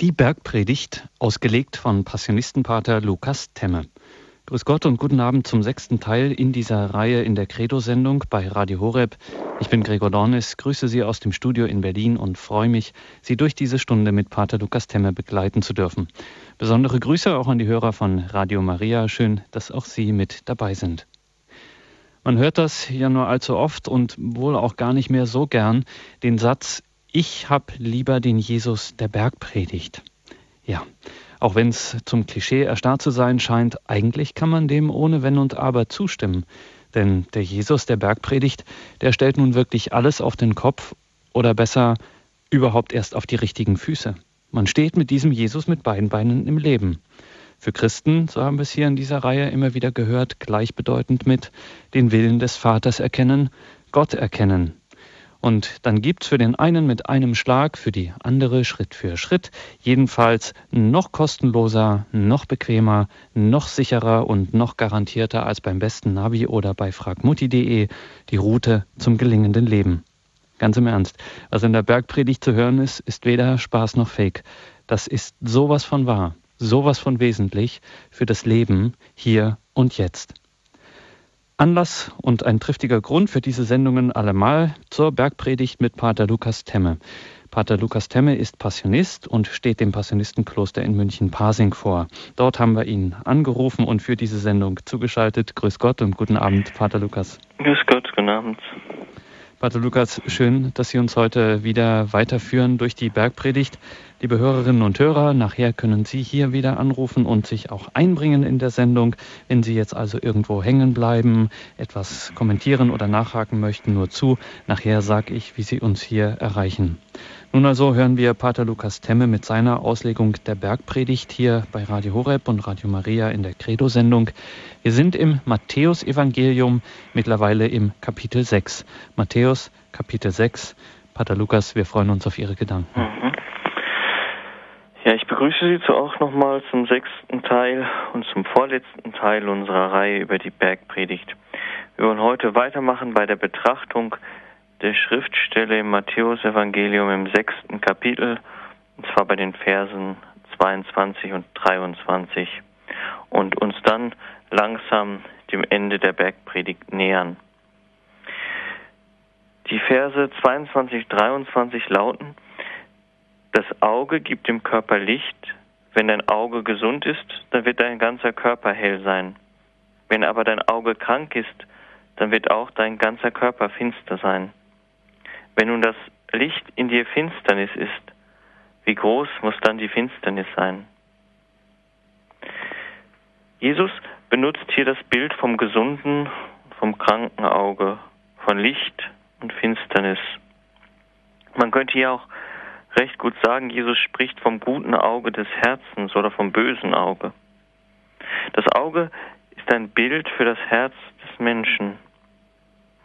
Die Bergpredigt, ausgelegt von Passionistenpater Lukas Temme. Grüß Gott und guten Abend zum sechsten Teil in dieser Reihe in der Credo-Sendung bei Radio Horeb. Ich bin Gregor Dornis, grüße Sie aus dem Studio in Berlin und freue mich, Sie durch diese Stunde mit Pater Lukas Temme begleiten zu dürfen. Besondere Grüße auch an die Hörer von Radio Maria. Schön, dass auch Sie mit dabei sind. Man hört das ja nur allzu oft und wohl auch gar nicht mehr so gern, den Satz, ich hab lieber den Jesus der Bergpredigt. Ja, auch wenn es zum Klischee erstarrt zu sein scheint, eigentlich kann man dem ohne Wenn und Aber zustimmen. Denn der Jesus der Bergpredigt, der stellt nun wirklich alles auf den Kopf oder besser überhaupt erst auf die richtigen Füße. Man steht mit diesem Jesus mit beiden Beinen im Leben. Für Christen, so haben wir es hier in dieser Reihe immer wieder gehört, gleichbedeutend mit den Willen des Vaters erkennen, Gott erkennen, und dann gibt's für den einen mit einem Schlag, für die andere Schritt für Schritt, jedenfalls noch kostenloser, noch bequemer, noch sicherer und noch garantierter als beim besten Navi oder bei fragmutti.de die Route zum gelingenden Leben. Ganz im Ernst, was in der Bergpredigt zu hören ist, ist weder Spaß noch Fake. Das ist sowas von wahr, sowas von wesentlich für das Leben hier und jetzt. Anlass und ein triftiger Grund für diese Sendungen allemal zur Bergpredigt mit Pater Lukas Temme. Pater Lukas Temme ist Passionist und steht dem Passionistenkloster in München-Pasing vor. Dort haben wir ihn angerufen und für diese Sendung zugeschaltet. Grüß Gott und guten Abend, Pater Lukas. Grüß Gott, guten Abend. Pater Lukas, schön, dass Sie uns heute wieder weiterführen durch die Bergpredigt. Liebe Hörerinnen und Hörer, nachher können Sie hier wieder anrufen und sich auch einbringen in der Sendung. Wenn Sie jetzt also irgendwo hängen bleiben, etwas kommentieren oder nachhaken möchten, nur zu. Nachher sage ich, wie Sie uns hier erreichen. Nun also hören wir Pater Lukas Temme mit seiner Auslegung der Bergpredigt hier bei Radio Horeb und Radio Maria in der Credo-Sendung. Wir sind im Matthäusevangelium, mittlerweile im Kapitel 6. Matthäus, Kapitel 6. Pater Lukas, wir freuen uns auf Ihre Gedanken. Mhm. Ja, ich begrüße Sie zu auch nochmal zum sechsten Teil und zum vorletzten Teil unserer Reihe über die Bergpredigt. Wir wollen heute weitermachen bei der Betrachtung der Schriftstelle im Matthäusevangelium im sechsten Kapitel, und zwar bei den Versen 22 und 23 und uns dann langsam dem Ende der Bergpredigt nähern. Die Verse 22, 23 lauten, das Auge gibt dem Körper Licht. Wenn dein Auge gesund ist, dann wird dein ganzer Körper hell sein. Wenn aber dein Auge krank ist, dann wird auch dein ganzer Körper finster sein. Wenn nun das Licht in dir Finsternis ist, wie groß muss dann die Finsternis sein? Jesus benutzt hier das Bild vom gesunden, vom kranken Auge, von Licht und Finsternis. Man könnte hier auch recht gut sagen, Jesus spricht vom guten Auge des Herzens oder vom bösen Auge. Das Auge ist ein Bild für das Herz des Menschen.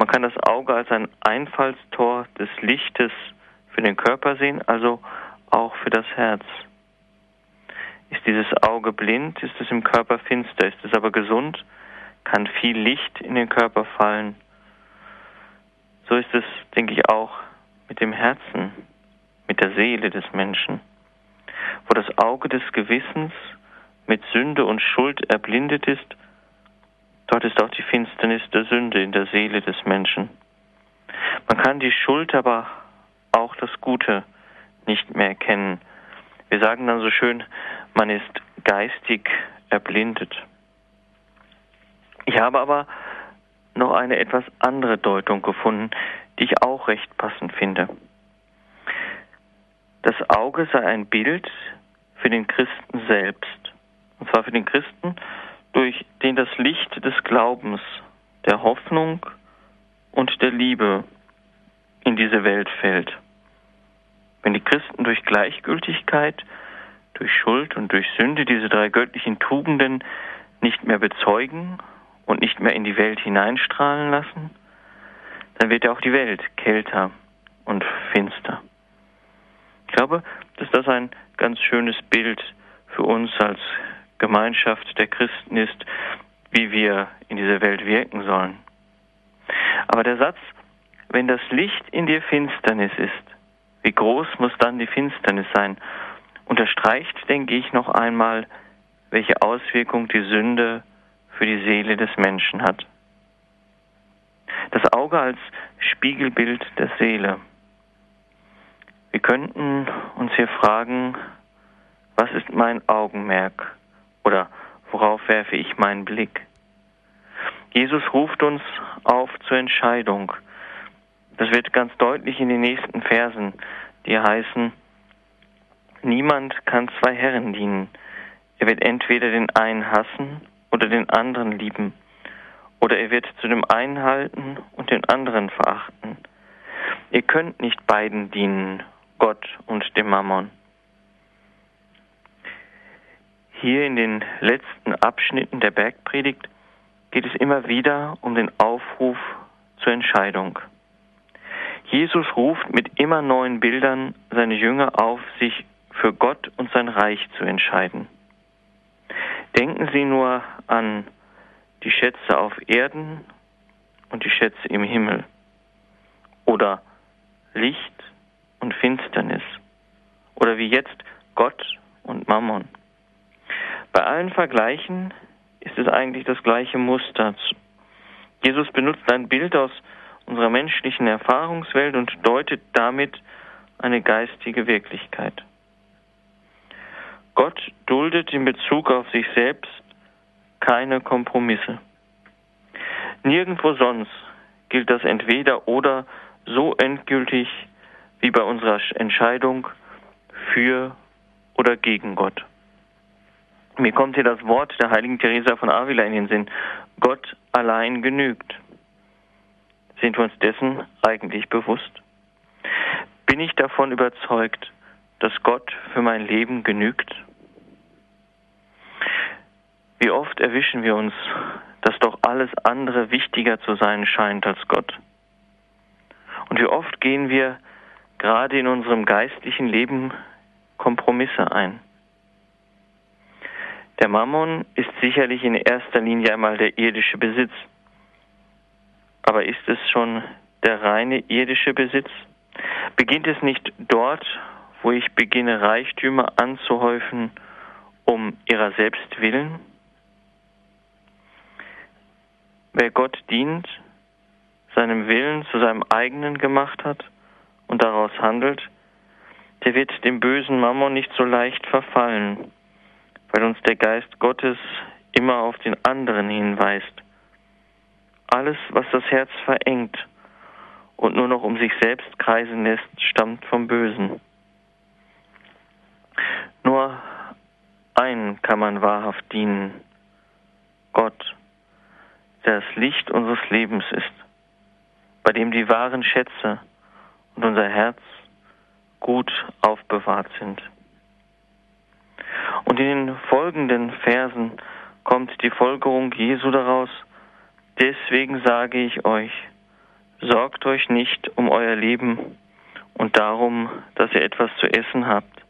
Man kann das Auge als ein Einfallstor des Lichtes für den Körper sehen, also auch für das Herz. Ist dieses Auge blind, ist es im Körper finster, ist es aber gesund, kann viel Licht in den Körper fallen. So ist es, denke ich, auch mit dem Herzen mit der Seele des Menschen, wo das Auge des Gewissens mit Sünde und Schuld erblindet ist, dort ist auch die Finsternis der Sünde in der Seele des Menschen. Man kann die Schuld, aber auch das Gute nicht mehr erkennen. Wir sagen dann so schön, man ist geistig erblindet. Ich habe aber noch eine etwas andere Deutung gefunden, die ich auch recht passend finde. Das Auge sei ein Bild für den Christen selbst. Und zwar für den Christen, durch den das Licht des Glaubens, der Hoffnung und der Liebe in diese Welt fällt. Wenn die Christen durch Gleichgültigkeit, durch Schuld und durch Sünde diese drei göttlichen Tugenden nicht mehr bezeugen und nicht mehr in die Welt hineinstrahlen lassen, dann wird ja auch die Welt kälter und finster. Ich glaube, dass das ein ganz schönes Bild für uns als Gemeinschaft der Christen ist, wie wir in dieser Welt wirken sollen. Aber der Satz, wenn das Licht in dir Finsternis ist, wie groß muss dann die Finsternis sein? unterstreicht, denke ich, noch einmal, welche Auswirkung die Sünde für die Seele des Menschen hat. Das Auge als Spiegelbild der Seele. Wir könnten uns hier fragen, was ist mein Augenmerk oder worauf werfe ich meinen Blick? Jesus ruft uns auf zur Entscheidung. Das wird ganz deutlich in den nächsten Versen, die heißen, niemand kann zwei Herren dienen. Er wird entweder den einen hassen oder den anderen lieben, oder er wird zu dem einen halten und den anderen verachten. Ihr könnt nicht beiden dienen, Gott und dem Mammon. Hier in den letzten Abschnitten der Bergpredigt geht es immer wieder um den Aufruf zur Entscheidung. Jesus ruft mit immer neuen Bildern seine Jünger auf, sich für Gott und sein Reich zu entscheiden. Denken Sie nur an die Schätze auf Erden und die Schätze im Himmel oder Licht und Finsternis oder wie jetzt Gott und Mammon. Bei allen Vergleichen ist es eigentlich das gleiche Muster. Jesus benutzt ein Bild aus unserer menschlichen Erfahrungswelt und deutet damit eine geistige Wirklichkeit. Gott duldet in Bezug auf sich selbst keine Kompromisse. Nirgendwo sonst gilt das entweder oder so endgültig wie bei unserer Entscheidung für oder gegen Gott. Mir kommt hier das Wort der heiligen Teresa von Avila in den Sinn. Gott allein genügt. Sind wir uns dessen eigentlich bewusst? Bin ich davon überzeugt, dass Gott für mein Leben genügt? Wie oft erwischen wir uns, dass doch alles andere wichtiger zu sein scheint als Gott? Und wie oft gehen wir gerade in unserem geistlichen Leben Kompromisse ein? Der Mammon ist sicherlich in erster Linie einmal der irdische Besitz. Aber ist es schon der reine irdische Besitz? Beginnt es nicht dort, wo ich beginne, Reichtümer anzuhäufen, um ihrer selbst willen? Wer Gott dient, seinem Willen zu seinem eigenen gemacht hat und daraus handelt, der wird dem bösen Mammon nicht so leicht verfallen weil uns der Geist Gottes immer auf den anderen hinweist. Alles, was das Herz verengt und nur noch um sich selbst kreisen lässt, stammt vom Bösen. Nur einen kann man wahrhaft dienen, Gott, der das Licht unseres Lebens ist, bei dem die wahren Schätze und unser Herz gut aufbewahrt sind. Und in den folgenden Versen kommt die Folgerung Jesu daraus. Deswegen sage ich euch, sorgt euch nicht um euer Leben und darum, dass ihr etwas zu essen habt,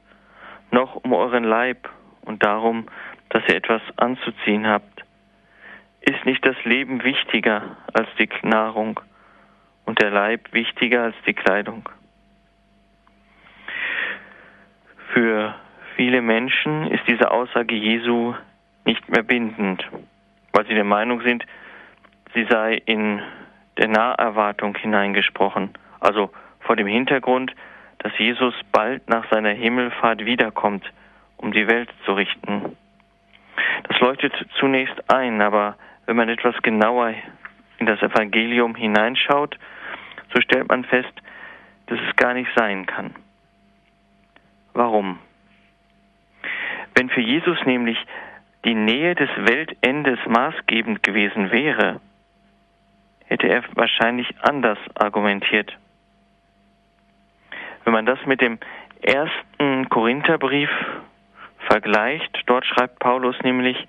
noch um euren Leib und darum, dass ihr etwas anzuziehen habt. Ist nicht das Leben wichtiger als die Nahrung und der Leib wichtiger als die Kleidung? Für viele Menschen ist diese Aussage Jesu nicht mehr bindend, weil sie der Meinung sind, sie sei in der Naherwartung hineingesprochen, also vor dem Hintergrund, dass Jesus bald nach seiner Himmelfahrt wiederkommt, um die Welt zu richten. Das leuchtet zunächst ein, aber wenn man etwas genauer in das Evangelium hineinschaut, so stellt man fest, dass es gar nicht sein kann. Warum? Wenn für Jesus nämlich die Nähe des Weltendes maßgebend gewesen wäre, hätte er wahrscheinlich anders argumentiert. Wenn man das mit dem ersten Korintherbrief vergleicht, dort schreibt Paulus nämlich,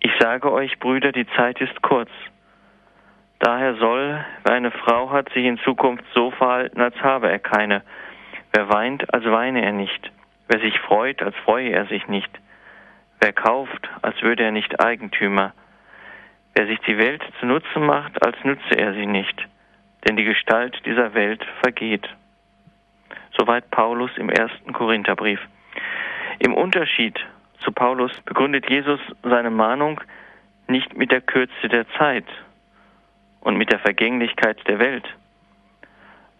ich sage euch, Brüder, die Zeit ist kurz. Daher soll, wer eine Frau hat, sich in Zukunft so verhalten, als habe er keine. Wer weint, als weine er nicht. Wer sich freut, als freue er sich nicht. Wer kauft, als würde er nicht Eigentümer. Wer sich die Welt zu Nutzen macht, als nütze er sie nicht. Denn die Gestalt dieser Welt vergeht. Soweit Paulus im ersten Korintherbrief. Im Unterschied zu Paulus begründet Jesus seine Mahnung nicht mit der Kürze der Zeit und mit der Vergänglichkeit der Welt,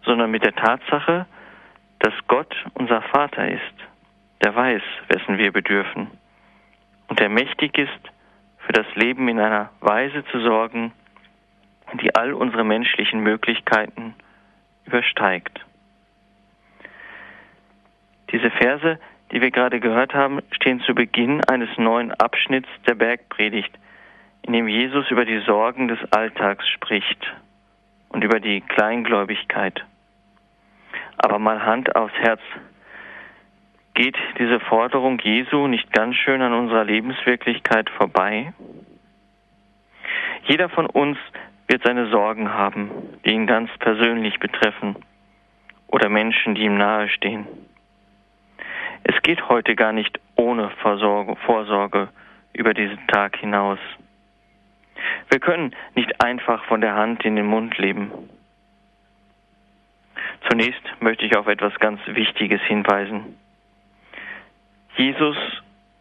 sondern mit der Tatsache, dass Gott unser Vater ist, der weiß, wessen wir bedürfen und der mächtig ist, für das Leben in einer Weise zu sorgen, die all unsere menschlichen Möglichkeiten übersteigt. Diese Verse, die wir gerade gehört haben, stehen zu Beginn eines neuen Abschnitts der Bergpredigt, in dem Jesus über die Sorgen des Alltags spricht und über die Kleingläubigkeit. Aber mal Hand aufs Herz. Geht diese Forderung Jesu nicht ganz schön an unserer Lebenswirklichkeit vorbei? Jeder von uns wird seine Sorgen haben, die ihn ganz persönlich betreffen oder Menschen, die ihm nahestehen. Es geht heute gar nicht ohne Vorsorge, Vorsorge über diesen Tag hinaus. Wir können nicht einfach von der Hand in den Mund leben. Zunächst möchte ich auf etwas ganz Wichtiges hinweisen. Jesus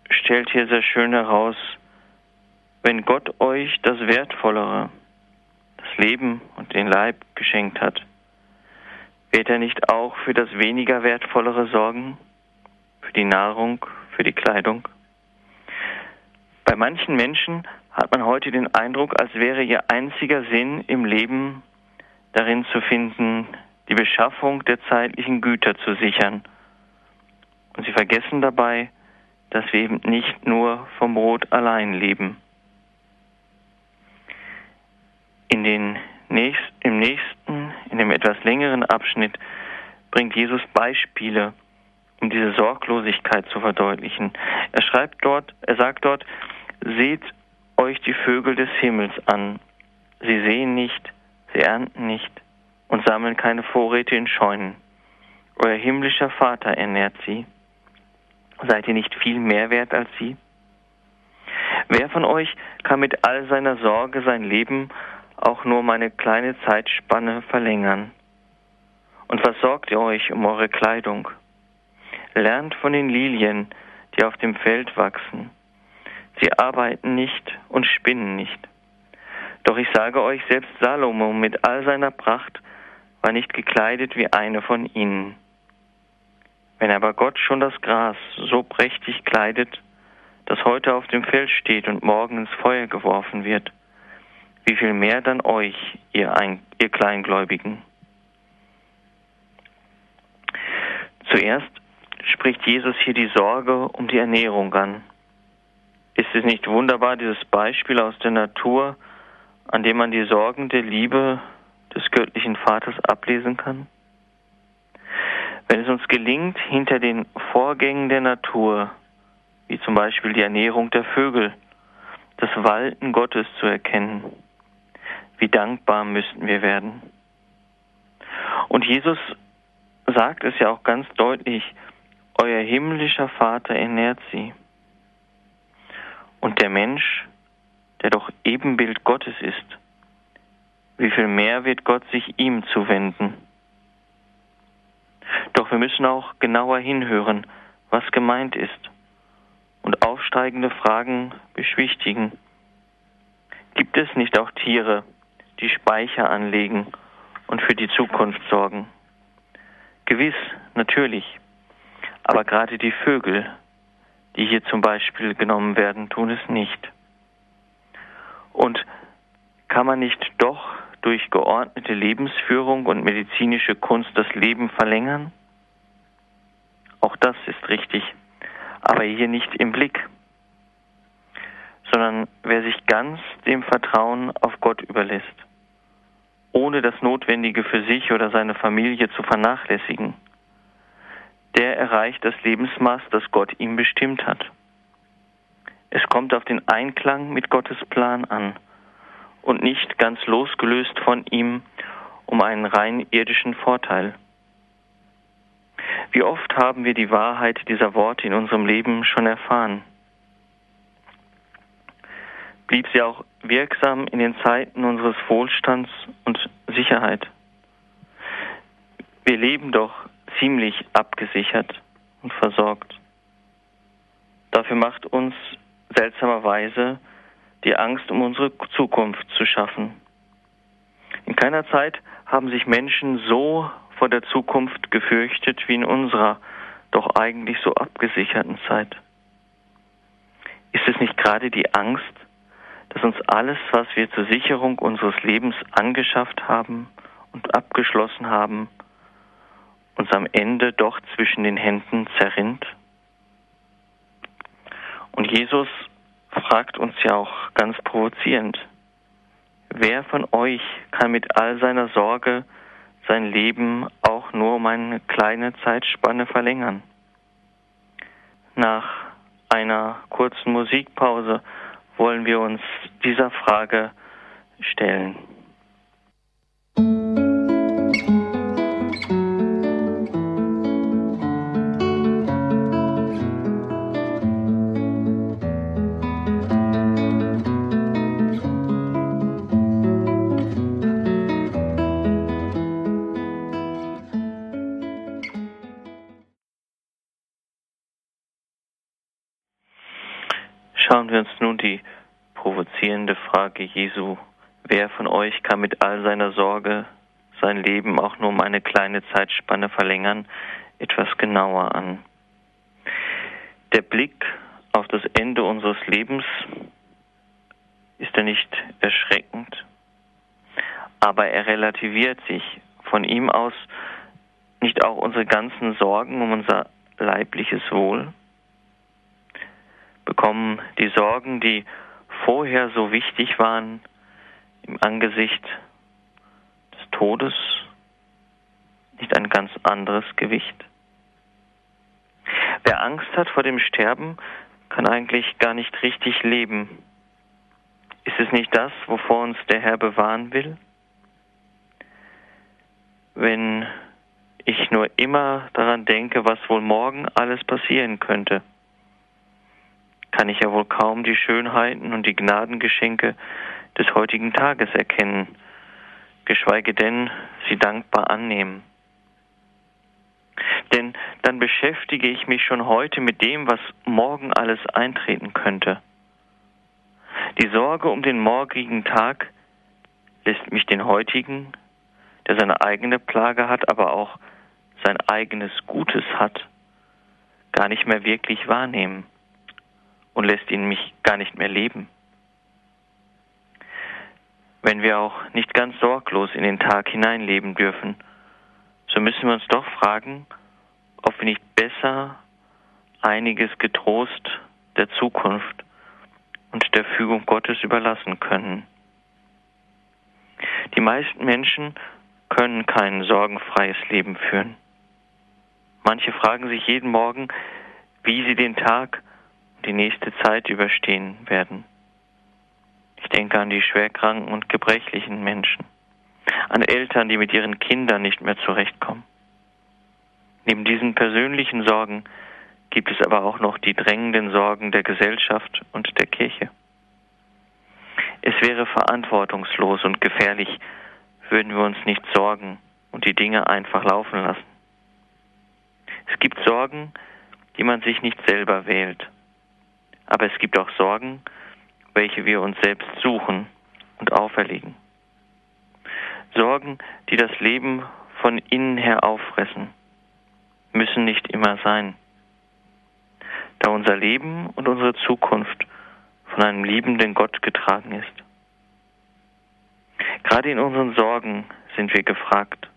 stellt hier sehr schön heraus, wenn Gott euch das Wertvollere, das Leben und den Leib geschenkt hat, wird er nicht auch für das weniger Wertvollere sorgen, für die Nahrung, für die Kleidung? Bei manchen Menschen hat man heute den Eindruck, als wäre ihr einziger Sinn im Leben darin zu finden, die Beschaffung der zeitlichen Güter zu sichern. Und sie vergessen dabei, dass wir eben nicht nur vom Brot allein leben. In den nächst, Im nächsten, in dem etwas längeren Abschnitt bringt Jesus Beispiele, um diese Sorglosigkeit zu verdeutlichen. Er schreibt dort, er sagt dort, seht euch die Vögel des Himmels an. Sie sehen nicht, sie ernten nicht, und sammeln keine Vorräte in Scheunen. Euer himmlischer Vater ernährt sie. Seid ihr nicht viel mehr wert als sie? Wer von euch kann mit all seiner Sorge sein Leben auch nur um eine kleine Zeitspanne verlängern? Und was sorgt ihr euch um eure Kleidung? Lernt von den Lilien, die auf dem Feld wachsen. Sie arbeiten nicht und spinnen nicht. Doch ich sage euch, selbst Salomo mit all seiner Pracht war nicht gekleidet wie eine von ihnen. Wenn aber Gott schon das Gras so prächtig kleidet, das heute auf dem Feld steht und morgen ins Feuer geworfen wird, wie viel mehr dann euch, ihr, Ein ihr Kleingläubigen? Zuerst spricht Jesus hier die Sorge um die Ernährung an. Ist es nicht wunderbar, dieses Beispiel aus der Natur, an dem man die Sorgen der Liebe des göttlichen Vaters ablesen kann? Wenn es uns gelingt, hinter den Vorgängen der Natur, wie zum Beispiel die Ernährung der Vögel, das Walten Gottes zu erkennen, wie dankbar müssten wir werden. Und Jesus sagt es ja auch ganz deutlich, euer himmlischer Vater ernährt sie. Und der Mensch, der doch Ebenbild Gottes ist, wie viel mehr wird Gott sich ihm zuwenden? Doch wir müssen auch genauer hinhören, was gemeint ist und aufsteigende Fragen beschwichtigen. Gibt es nicht auch Tiere, die Speicher anlegen und für die Zukunft sorgen? Gewiss, natürlich. Aber gerade die Vögel, die hier zum Beispiel genommen werden, tun es nicht. Und kann man nicht doch durch geordnete Lebensführung und medizinische Kunst das Leben verlängern? Auch das ist richtig, aber hier nicht im Blick, sondern wer sich ganz dem Vertrauen auf Gott überlässt, ohne das Notwendige für sich oder seine Familie zu vernachlässigen, der erreicht das Lebensmaß, das Gott ihm bestimmt hat. Es kommt auf den Einklang mit Gottes Plan an und nicht ganz losgelöst von ihm um einen rein irdischen Vorteil. Wie oft haben wir die Wahrheit dieser Worte in unserem Leben schon erfahren? Blieb sie auch wirksam in den Zeiten unseres Wohlstands und Sicherheit? Wir leben doch ziemlich abgesichert und versorgt. Dafür macht uns seltsamerweise die Angst um unsere Zukunft zu schaffen. In keiner Zeit haben sich Menschen so vor der Zukunft gefürchtet wie in unserer doch eigentlich so abgesicherten Zeit. Ist es nicht gerade die Angst, dass uns alles, was wir zur Sicherung unseres Lebens angeschafft haben und abgeschlossen haben, uns am Ende doch zwischen den Händen zerrinnt? Und Jesus fragt uns ja auch ganz provozierend, wer von euch kann mit all seiner Sorge sein Leben auch nur um eine kleine Zeitspanne verlängern? Nach einer kurzen Musikpause wollen wir uns dieser Frage stellen. Schauen wir uns nun die provozierende Frage Jesu, wer von euch kann mit all seiner Sorge sein Leben auch nur um eine kleine Zeitspanne verlängern, etwas genauer an. Der Blick auf das Ende unseres Lebens ist er nicht erschreckend, aber er relativiert sich von ihm aus nicht auch unsere ganzen Sorgen um unser leibliches Wohl, bekommen die Sorgen, die vorher so wichtig waren, im Angesicht des Todes nicht ein ganz anderes Gewicht. Wer Angst hat vor dem Sterben, kann eigentlich gar nicht richtig leben. Ist es nicht das, wovor uns der Herr bewahren will? Wenn ich nur immer daran denke, was wohl morgen alles passieren könnte, kann ich ja wohl kaum die Schönheiten und die Gnadengeschenke des heutigen Tages erkennen, geschweige denn sie dankbar annehmen. Denn dann beschäftige ich mich schon heute mit dem, was morgen alles eintreten könnte. Die Sorge um den morgigen Tag lässt mich den heutigen, der seine eigene Plage hat, aber auch sein eigenes Gutes hat, gar nicht mehr wirklich wahrnehmen und lässt ihn mich gar nicht mehr leben. Wenn wir auch nicht ganz sorglos in den Tag hineinleben dürfen, so müssen wir uns doch fragen, ob wir nicht besser einiges getrost der Zukunft und der Fügung Gottes überlassen können. Die meisten Menschen können kein sorgenfreies Leben führen. Manche fragen sich jeden Morgen, wie sie den Tag die nächste Zeit überstehen werden. Ich denke an die schwerkranken und gebrechlichen Menschen, an Eltern, die mit ihren Kindern nicht mehr zurechtkommen. Neben diesen persönlichen Sorgen gibt es aber auch noch die drängenden Sorgen der Gesellschaft und der Kirche. Es wäre verantwortungslos und gefährlich, würden wir uns nicht sorgen und die Dinge einfach laufen lassen. Es gibt Sorgen, die man sich nicht selber wählt aber es gibt auch Sorgen, welche wir uns selbst suchen und auferlegen. Sorgen, die das Leben von innen her auffressen, müssen nicht immer sein. Da unser Leben und unsere Zukunft von einem liebenden Gott getragen ist. Gerade in unseren Sorgen sind wir gefragt,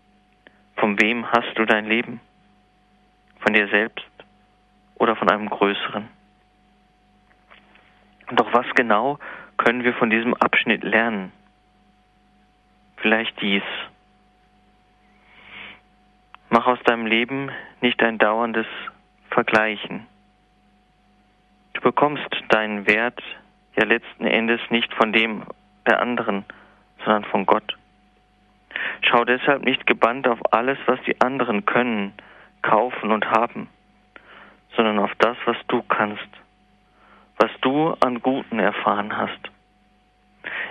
von wem hast du dein Leben? Von dir selbst oder von einem Größeren? Doch was genau können wir von diesem Abschnitt lernen? Vielleicht dies. Mach aus deinem Leben nicht ein dauerndes Vergleichen. Du bekommst deinen Wert ja letzten Endes nicht von dem der anderen, sondern von Gott. Schau deshalb nicht gebannt auf alles, was die anderen können, kaufen und haben, sondern auf das, was du kannst was du an Guten erfahren hast.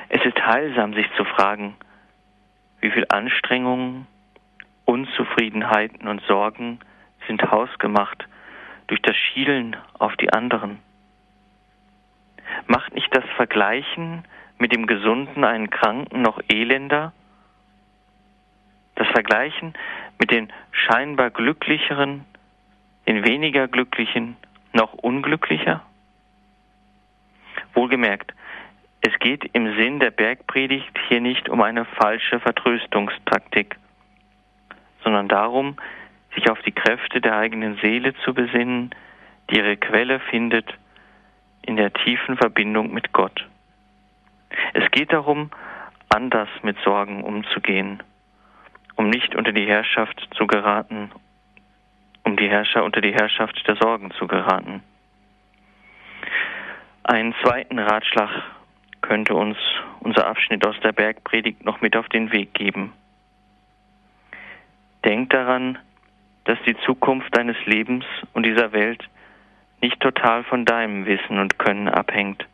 Es ist heilsam, sich zu fragen, wie viel Anstrengungen, Unzufriedenheiten und Sorgen sind hausgemacht durch das Schielen auf die anderen Macht nicht das Vergleichen mit dem Gesunden einen Kranken noch elender? Das Vergleichen mit den scheinbar glücklicheren, den weniger glücklichen, noch unglücklicher? Wohlgemerkt, es geht im Sinn der Bergpredigt hier nicht um eine falsche Vertröstungstaktik, sondern darum, sich auf die Kräfte der eigenen Seele zu besinnen, die ihre Quelle findet in der tiefen Verbindung mit Gott. Es geht darum, anders mit Sorgen umzugehen, um nicht unter die Herrschaft zu geraten, um die Herrscher unter die Herrschaft der Sorgen zu geraten. Einen zweiten Ratschlag könnte uns unser Abschnitt aus der Bergpredigt noch mit auf den Weg geben. Denk daran, dass die Zukunft deines Lebens und dieser Welt nicht total von deinem Wissen und Können abhängt.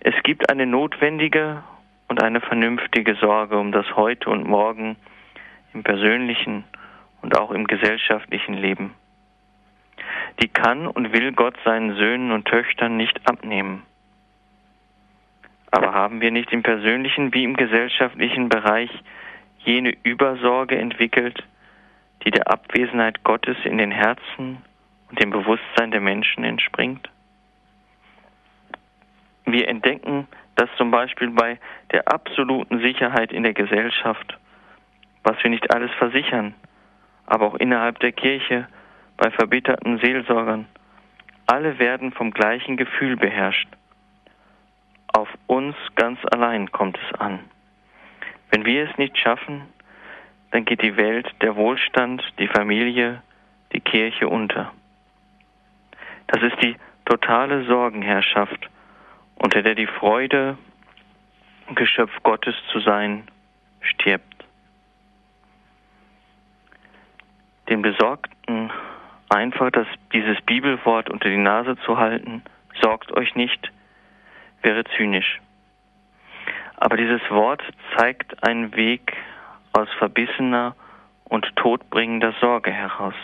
Es gibt eine notwendige und eine vernünftige Sorge um das Heute und Morgen im persönlichen und auch im gesellschaftlichen Leben. Die kann und will Gott seinen Söhnen und Töchtern nicht abnehmen. Aber haben wir nicht im persönlichen wie im gesellschaftlichen Bereich jene Übersorge entwickelt, die der Abwesenheit Gottes in den Herzen und dem Bewusstsein der Menschen entspringt? Wir entdecken das zum Beispiel bei der absoluten Sicherheit in der Gesellschaft, was wir nicht alles versichern, aber auch innerhalb der Kirche, bei verbitterten Seelsorgern. Alle werden vom gleichen Gefühl beherrscht. Auf uns ganz allein kommt es an. Wenn wir es nicht schaffen, dann geht die Welt, der Wohlstand, die Familie, die Kirche unter. Das ist die totale Sorgenherrschaft, unter der die Freude, Geschöpf Gottes zu sein, stirbt. Den Besorgten einfach das, dieses Bibelwort unter die Nase zu halten, sorgt euch nicht, wäre zynisch. Aber dieses Wort zeigt einen Weg aus verbissener und todbringender Sorge heraus,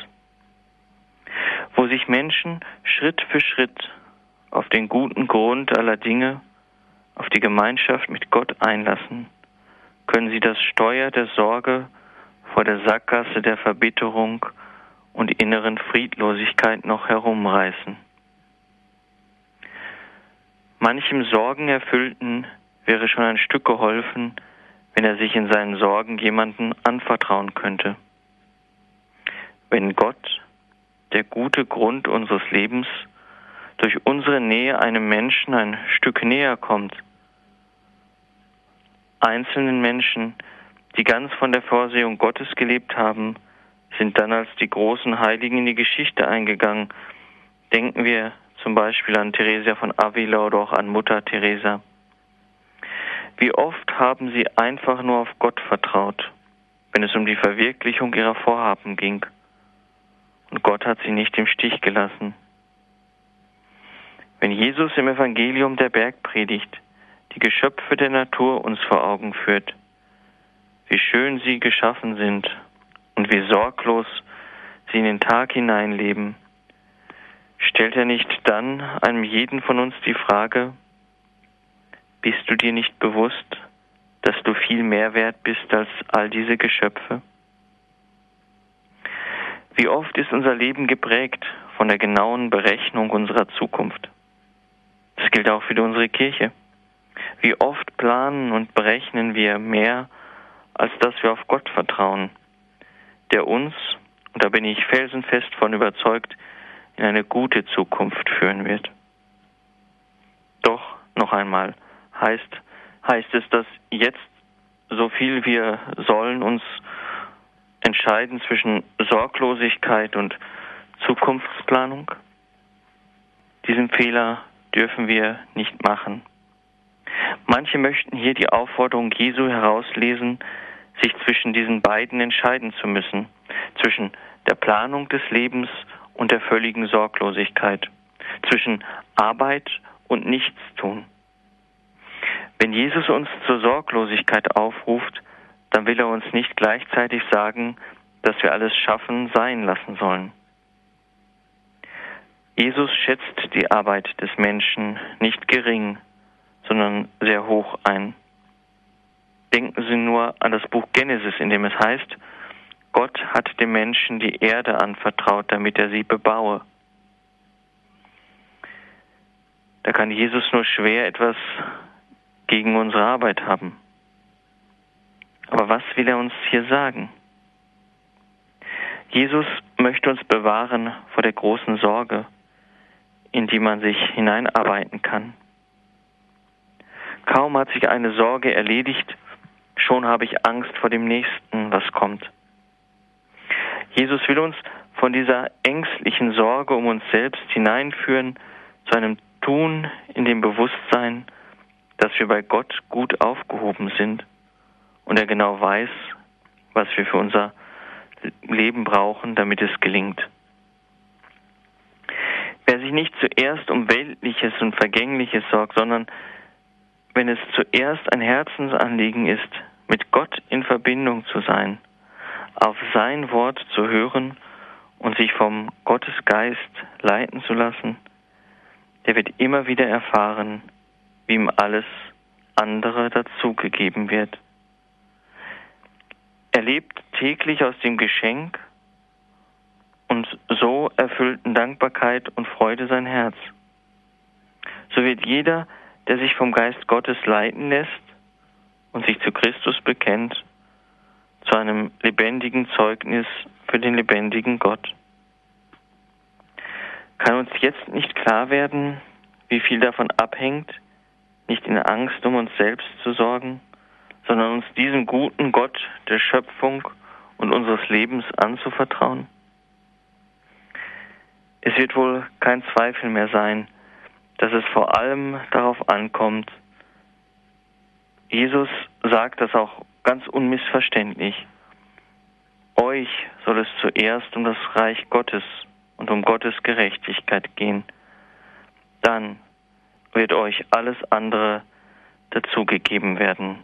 wo sich Menschen Schritt für Schritt auf den guten Grund aller Dinge, auf die Gemeinschaft mit Gott einlassen, können sie das Steuer der Sorge vor der Sackgasse der Verbitterung und inneren Friedlosigkeit noch herumreißen. Manchem Sorgenerfüllten wäre schon ein Stück geholfen, wenn er sich in seinen Sorgen jemanden anvertrauen könnte. Wenn Gott, der gute Grund unseres Lebens, durch unsere Nähe einem Menschen ein Stück näher kommt, einzelnen Menschen, die ganz von der Vorsehung Gottes gelebt haben, sind dann als die großen Heiligen in die Geschichte eingegangen. Denken wir zum Beispiel an Theresia von Avila oder auch an Mutter Teresa. Wie oft haben sie einfach nur auf Gott vertraut, wenn es um die Verwirklichung ihrer Vorhaben ging. Und Gott hat sie nicht im Stich gelassen. Wenn Jesus im Evangelium der Bergpredigt die Geschöpfe der Natur uns vor Augen führt, wie schön sie geschaffen sind und wie sorglos sie in den Tag hineinleben, stellt er nicht dann einem jeden von uns die Frage, bist du dir nicht bewusst, dass du viel mehr wert bist als all diese Geschöpfe? Wie oft ist unser Leben geprägt von der genauen Berechnung unserer Zukunft? Das gilt auch für unsere Kirche. Wie oft planen und berechnen wir mehr als dass wir auf Gott vertrauen, der uns, und da bin ich felsenfest von überzeugt, in eine gute Zukunft führen wird. Doch noch einmal heißt, heißt es, dass jetzt so viel wir sollen uns entscheiden zwischen Sorglosigkeit und Zukunftsplanung? Diesen Fehler dürfen wir nicht machen. Manche möchten hier die Aufforderung Jesu herauslesen, sich zwischen diesen beiden entscheiden zu müssen, zwischen der Planung des Lebens und der völligen Sorglosigkeit, zwischen Arbeit und Nichtstun. Wenn Jesus uns zur Sorglosigkeit aufruft, dann will er uns nicht gleichzeitig sagen, dass wir alles schaffen sein lassen sollen. Jesus schätzt die Arbeit des Menschen nicht gering, sondern sehr hoch ein. Denken Sie nur an das Buch Genesis, in dem es heißt, Gott hat dem Menschen die Erde anvertraut, damit er sie bebaue. Da kann Jesus nur schwer etwas gegen unsere Arbeit haben. Aber was will er uns hier sagen? Jesus möchte uns bewahren vor der großen Sorge, in die man sich hineinarbeiten kann. Kaum hat sich eine Sorge erledigt, schon habe ich Angst vor dem nächsten, was kommt. Jesus will uns von dieser ängstlichen Sorge um uns selbst hineinführen zu einem Tun in dem Bewusstsein, dass wir bei Gott gut aufgehoben sind und er genau weiß, was wir für unser Leben brauchen, damit es gelingt. Wer sich nicht zuerst um Weltliches und Vergängliches sorgt, sondern wenn es zuerst ein Herzensanliegen ist, mit Gott in Verbindung zu sein, auf sein Wort zu hören und sich vom Gottesgeist leiten zu lassen, der wird immer wieder erfahren, wie ihm alles andere dazugegeben wird. Er lebt täglich aus dem Geschenk und so erfüllten Dankbarkeit und Freude sein Herz. So wird jeder, der sich vom Geist Gottes leiten lässt und sich zu Christus bekennt, zu einem lebendigen Zeugnis für den lebendigen Gott. Kann uns jetzt nicht klar werden, wie viel davon abhängt, nicht in Angst um uns selbst zu sorgen, sondern uns diesem guten Gott der Schöpfung und unseres Lebens anzuvertrauen? Es wird wohl kein Zweifel mehr sein, dass es vor allem darauf ankommt, Jesus sagt das auch ganz unmissverständlich. Euch soll es zuerst um das Reich Gottes und um Gottes Gerechtigkeit gehen. Dann wird euch alles andere dazugegeben werden.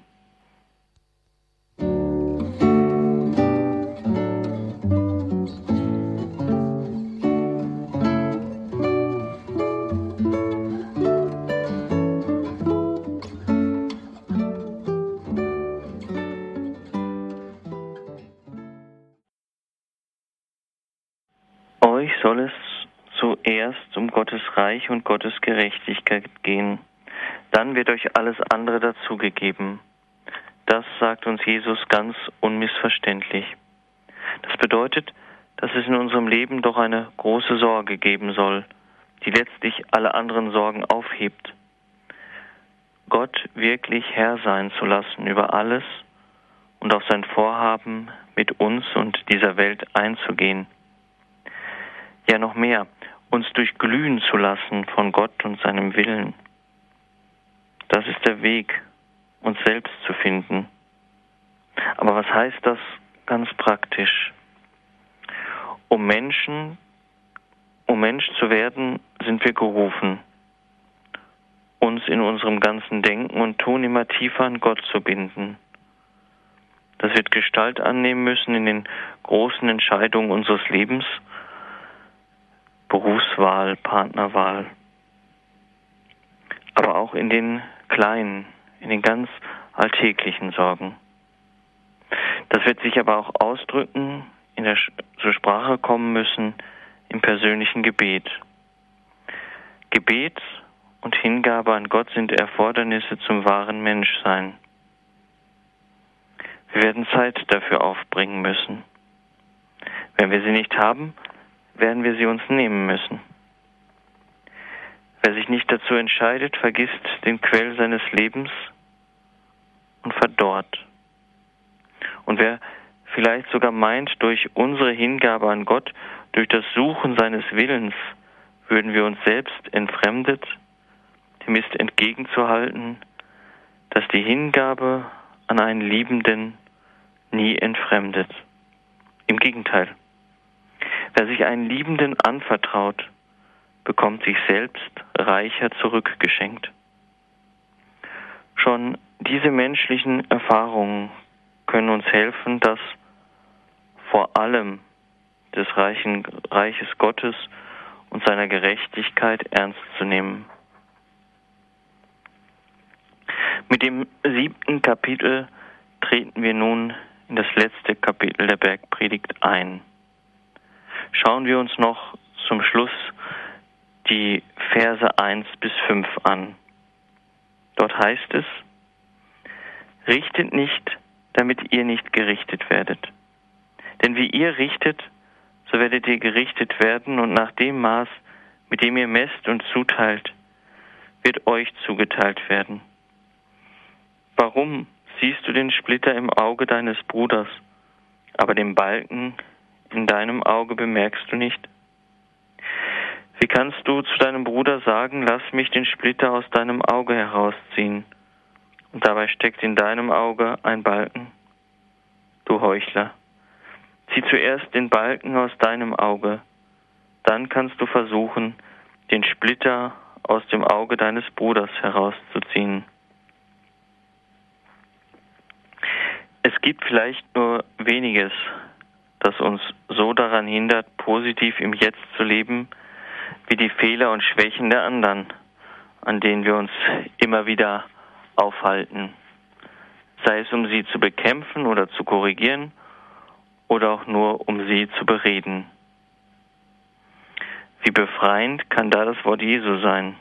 Reich und Gottes Gerechtigkeit gehen. Dann wird euch alles andere dazugegeben. Das sagt uns Jesus ganz unmissverständlich. Das bedeutet, dass es in unserem Leben doch eine große Sorge geben soll, die letztlich alle anderen Sorgen aufhebt. Gott wirklich Herr sein zu lassen über alles und auf sein Vorhaben mit uns und dieser Welt einzugehen ja noch mehr, uns durchglühen zu lassen von Gott und seinem Willen. Das ist der Weg, uns selbst zu finden. Aber was heißt das ganz praktisch? Um Menschen, um Mensch zu werden, sind wir gerufen, uns in unserem ganzen Denken und Tun immer tiefer an Gott zu binden. Das wird Gestalt annehmen müssen in den großen Entscheidungen unseres Lebens Berufswahl, Partnerwahl, aber auch in den kleinen, in den ganz alltäglichen Sorgen. Das wird sich aber auch ausdrücken, in der zur Sprache kommen müssen im persönlichen Gebet. Gebet und Hingabe an Gott sind Erfordernisse zum wahren Menschsein. Wir werden Zeit dafür aufbringen müssen. Wenn wir sie nicht haben, werden wir sie uns nehmen müssen. Wer sich nicht dazu entscheidet, vergisst den Quell seines Lebens und verdorrt. Und wer vielleicht sogar meint, durch unsere Hingabe an Gott, durch das Suchen seines Willens, würden wir uns selbst entfremdet, dem ist entgegenzuhalten, dass die Hingabe an einen Liebenden nie entfremdet. Im Gegenteil. Wer sich einen Liebenden anvertraut, bekommt sich selbst reicher zurückgeschenkt. Schon diese menschlichen Erfahrungen können uns helfen, dass vor allem des Reichen, Reiches Gottes und seiner Gerechtigkeit ernst zu nehmen. Mit dem siebten Kapitel treten wir nun in das letzte Kapitel der Bergpredigt ein. Schauen wir uns noch zum Schluss die Verse 1 bis 5 an. Dort heißt es, Richtet nicht, damit ihr nicht gerichtet werdet. Denn wie ihr richtet, so werdet ihr gerichtet werden und nach dem Maß, mit dem ihr messt und zuteilt, wird euch zugeteilt werden. Warum siehst du den Splitter im Auge deines Bruders, aber den Balken in deinem Auge bemerkst du nicht? Wie kannst du zu deinem Bruder sagen, lass mich den Splitter aus deinem Auge herausziehen, und dabei steckt in deinem Auge ein Balken? Du Heuchler, zieh zuerst den Balken aus deinem Auge, dann kannst du versuchen, den Splitter aus dem Auge deines Bruders herauszuziehen. Es gibt vielleicht nur weniges, das uns so daran hindert, positiv im Jetzt zu leben, wie die Fehler und Schwächen der anderen, an denen wir uns immer wieder aufhalten, sei es um sie zu bekämpfen oder zu korrigieren oder auch nur um sie zu bereden. Wie befreiend kann da das Wort Jesu sein?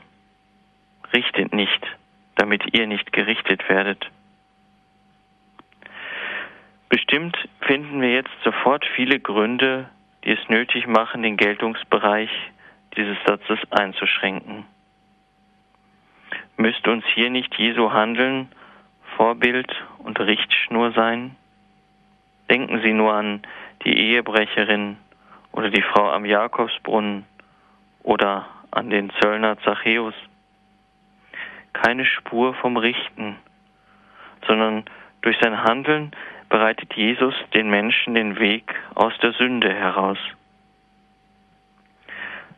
Richtet nicht, damit ihr nicht gerichtet werdet. Bestimmt finden wir jetzt sofort viele Gründe, die es nötig machen, den Geltungsbereich dieses Satzes einzuschränken. Müsste uns hier nicht Jesu Handeln Vorbild und Richtschnur sein? Denken Sie nur an die Ehebrecherin oder die Frau am Jakobsbrunnen oder an den Zöllner Zachäus. Keine Spur vom Richten, sondern durch sein Handeln bereitet Jesus den Menschen den Weg aus der Sünde heraus.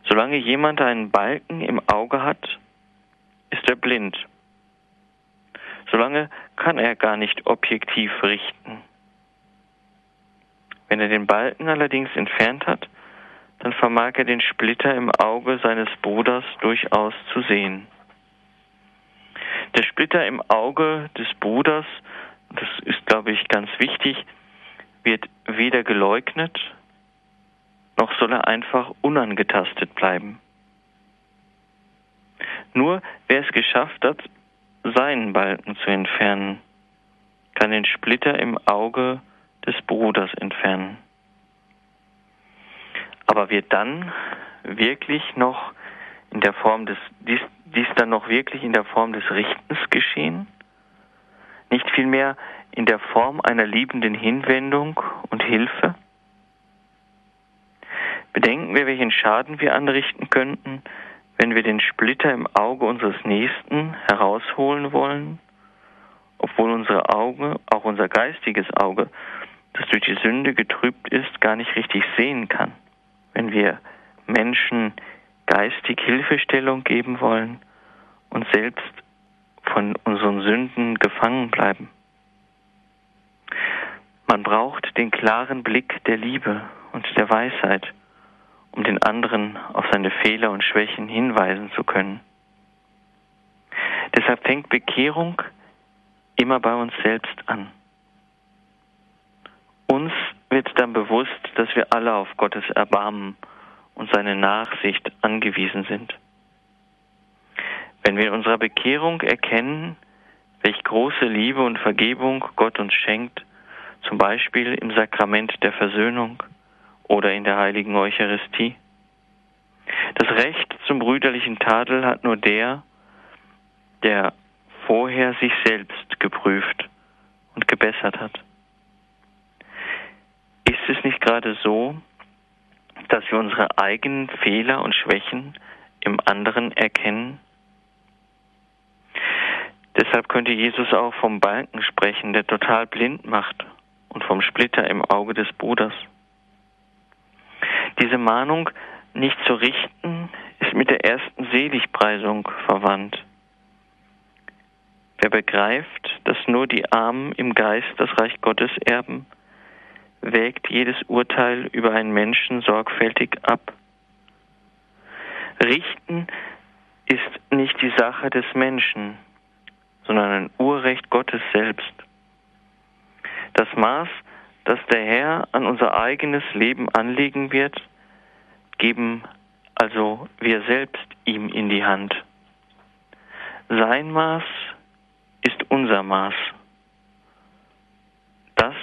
Solange jemand einen Balken im Auge hat, ist er blind. Solange kann er gar nicht objektiv richten. Wenn er den Balken allerdings entfernt hat, dann vermag er den Splitter im Auge seines Bruders durchaus zu sehen. Der Splitter im Auge des Bruders, das ist, glaube ich, ganz wichtig, wird weder geleugnet noch soll er einfach unangetastet bleiben. Nur wer es geschafft hat, seinen Balken zu entfernen, kann den Splitter im Auge des Bruders entfernen. Aber wird dann wirklich noch in der Form des, dies, dies dann noch wirklich in der Form des Richtens geschehen? Nicht vielmehr in der Form einer liebenden Hinwendung und Hilfe? Bedenken wir, welchen Schaden wir anrichten könnten, wenn wir den Splitter im Auge unseres Nächsten herausholen wollen, obwohl unsere Auge, auch unser geistiges Auge, das durch die Sünde getrübt ist, gar nicht richtig sehen kann, wenn wir Menschen geistig Hilfestellung geben wollen und selbst von unseren Sünden gefangen bleiben. Man braucht den klaren Blick der Liebe und der Weisheit, um den anderen auf seine Fehler und Schwächen hinweisen zu können. Deshalb fängt Bekehrung immer bei uns selbst an. Uns wird dann bewusst, dass wir alle auf Gottes Erbarmen und seine Nachsicht angewiesen sind. Wenn wir in unserer Bekehrung erkennen, welch große Liebe und Vergebung Gott uns schenkt, zum Beispiel im Sakrament der Versöhnung, oder in der heiligen Eucharistie. Das Recht zum brüderlichen Tadel hat nur der, der vorher sich selbst geprüft und gebessert hat. Ist es nicht gerade so, dass wir unsere eigenen Fehler und Schwächen im anderen erkennen? Deshalb könnte Jesus auch vom Balken sprechen, der total blind macht und vom Splitter im Auge des Bruders. Diese Mahnung, nicht zu richten, ist mit der ersten Seligpreisung verwandt. Wer begreift, dass nur die Armen im Geist das Reich Gottes erben, wägt jedes Urteil über einen Menschen sorgfältig ab. Richten ist nicht die Sache des Menschen, sondern ein Urrecht Gottes selbst. Das Maß, das der Herr an unser eigenes Leben anlegen wird, geben also wir selbst ihm in die Hand. Sein Maß ist unser Maß. Das,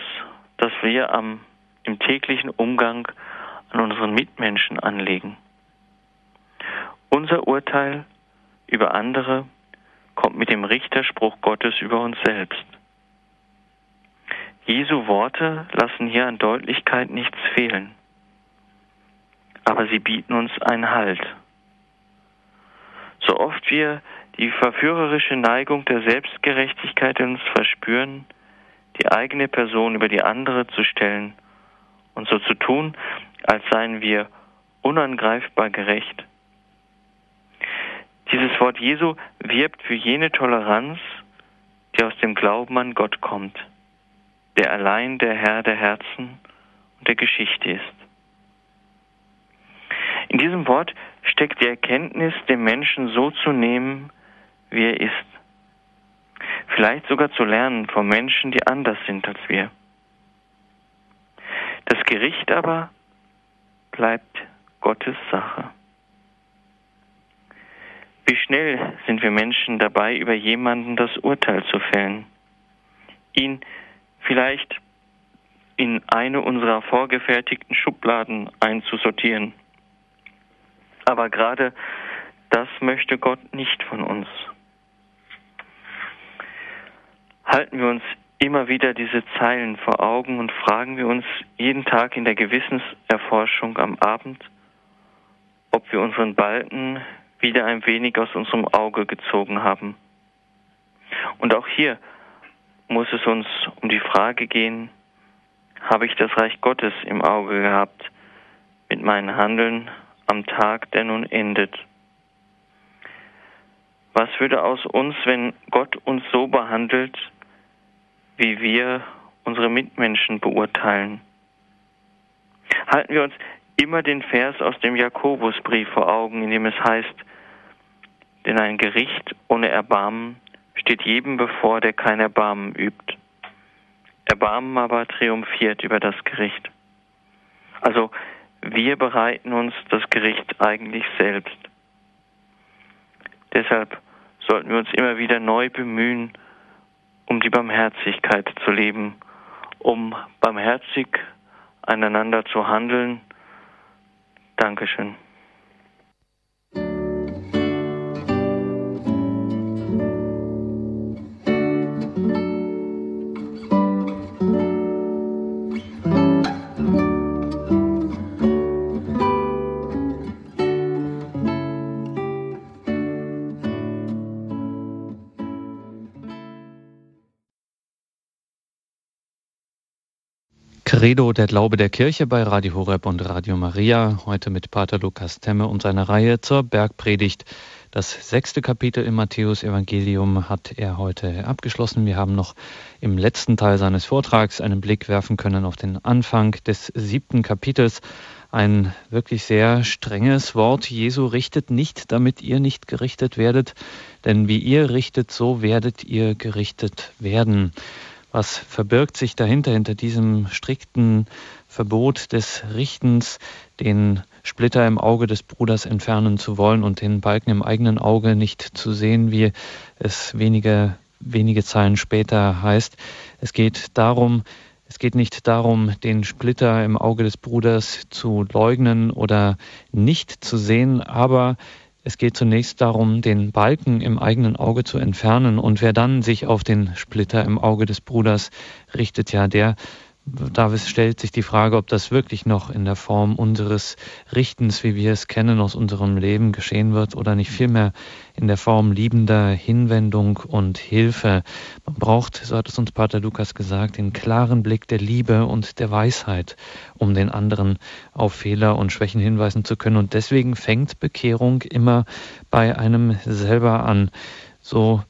das wir am, im täglichen Umgang an unseren Mitmenschen anlegen. Unser Urteil über andere kommt mit dem Richterspruch Gottes über uns selbst. Jesu Worte lassen hier an Deutlichkeit nichts fehlen, aber sie bieten uns einen Halt. So oft wir die verführerische Neigung der Selbstgerechtigkeit in uns verspüren, die eigene Person über die andere zu stellen und so zu tun, als seien wir unangreifbar gerecht. Dieses Wort Jesu wirbt für jene Toleranz, die aus dem Glauben an Gott kommt, der allein der Herr der Herzen und der Geschichte ist. In diesem Wort steckt die Erkenntnis, den Menschen so zu nehmen, wie er ist. Vielleicht sogar zu lernen von Menschen, die anders sind als wir. Das Gericht aber bleibt Gottes Sache. Wie schnell sind wir Menschen dabei, über jemanden das Urteil zu fällen, ihn vielleicht in eine unserer vorgefertigten Schubladen einzusortieren. Aber gerade das möchte Gott nicht von uns. Halten wir uns immer wieder diese Zeilen vor Augen und fragen wir uns jeden Tag in der Gewissenserforschung am Abend, ob wir unseren Balken wieder ein wenig aus unserem Auge gezogen haben. Und auch hier muss es uns um die Frage gehen, habe ich das Reich Gottes im Auge gehabt mit meinen Handeln am Tag, der nun endet? Was würde aus uns, wenn Gott uns so behandelt, wie wir unsere Mitmenschen beurteilen? Halten wir uns immer den Vers aus dem Jakobusbrief vor Augen, in dem es heißt, denn ein Gericht ohne Erbarmen steht jedem bevor, der kein Erbarmen übt. Erbarmen aber triumphiert über das Gericht. Also wir bereiten uns das Gericht eigentlich selbst. Deshalb sollten wir uns immer wieder neu bemühen, um die Barmherzigkeit zu leben, um barmherzig einander zu handeln. Dankeschön. Credo, der Glaube der Kirche bei Radio Horeb und Radio Maria. Heute mit Pater Lukas Temme und seiner Reihe zur Bergpredigt. Das sechste Kapitel im Matthäus-Evangelium hat er heute abgeschlossen. Wir haben noch im letzten Teil seines Vortrags einen Blick werfen können auf den Anfang des siebten Kapitels. Ein wirklich sehr strenges Wort. Jesu richtet nicht, damit ihr nicht gerichtet werdet, denn wie ihr richtet, so werdet ihr gerichtet werden. Was verbirgt sich dahinter, hinter diesem strikten Verbot des Richtens, den Splitter im Auge des Bruders entfernen zu wollen und den Balken im eigenen Auge nicht zu sehen, wie es wenige, wenige Zeilen später heißt. Es geht darum, es geht nicht darum, den Splitter im Auge des Bruders zu leugnen oder nicht zu sehen, aber es geht zunächst darum, den Balken im eigenen Auge zu entfernen. Und wer dann sich auf den Splitter im Auge des Bruders richtet, ja, der da stellt sich die Frage, ob das wirklich noch in der Form unseres Richtens, wie wir es kennen aus unserem Leben, geschehen wird oder nicht vielmehr in der Form liebender Hinwendung und Hilfe. Man braucht, so hat es uns Pater Lukas gesagt, den klaren Blick der Liebe und der Weisheit, um den anderen auf Fehler und Schwächen hinweisen zu können. Und deswegen fängt Bekehrung immer bei einem selber an, so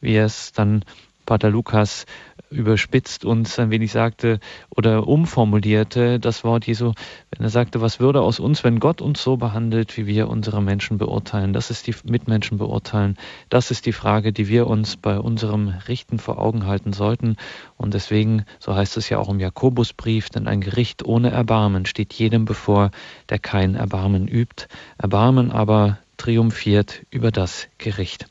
wie es dann Pater Lukas überspitzt uns ein wenig sagte oder umformulierte das Wort Jesu, wenn er sagte, was würde aus uns, wenn Gott uns so behandelt, wie wir unsere Menschen beurteilen? Das ist die Mitmenschen beurteilen. Das ist die Frage, die wir uns bei unserem Richten vor Augen halten sollten. Und deswegen, so heißt es ja auch im Jakobusbrief, denn ein Gericht ohne Erbarmen steht jedem bevor, der kein Erbarmen übt. Erbarmen aber triumphiert über das Gericht.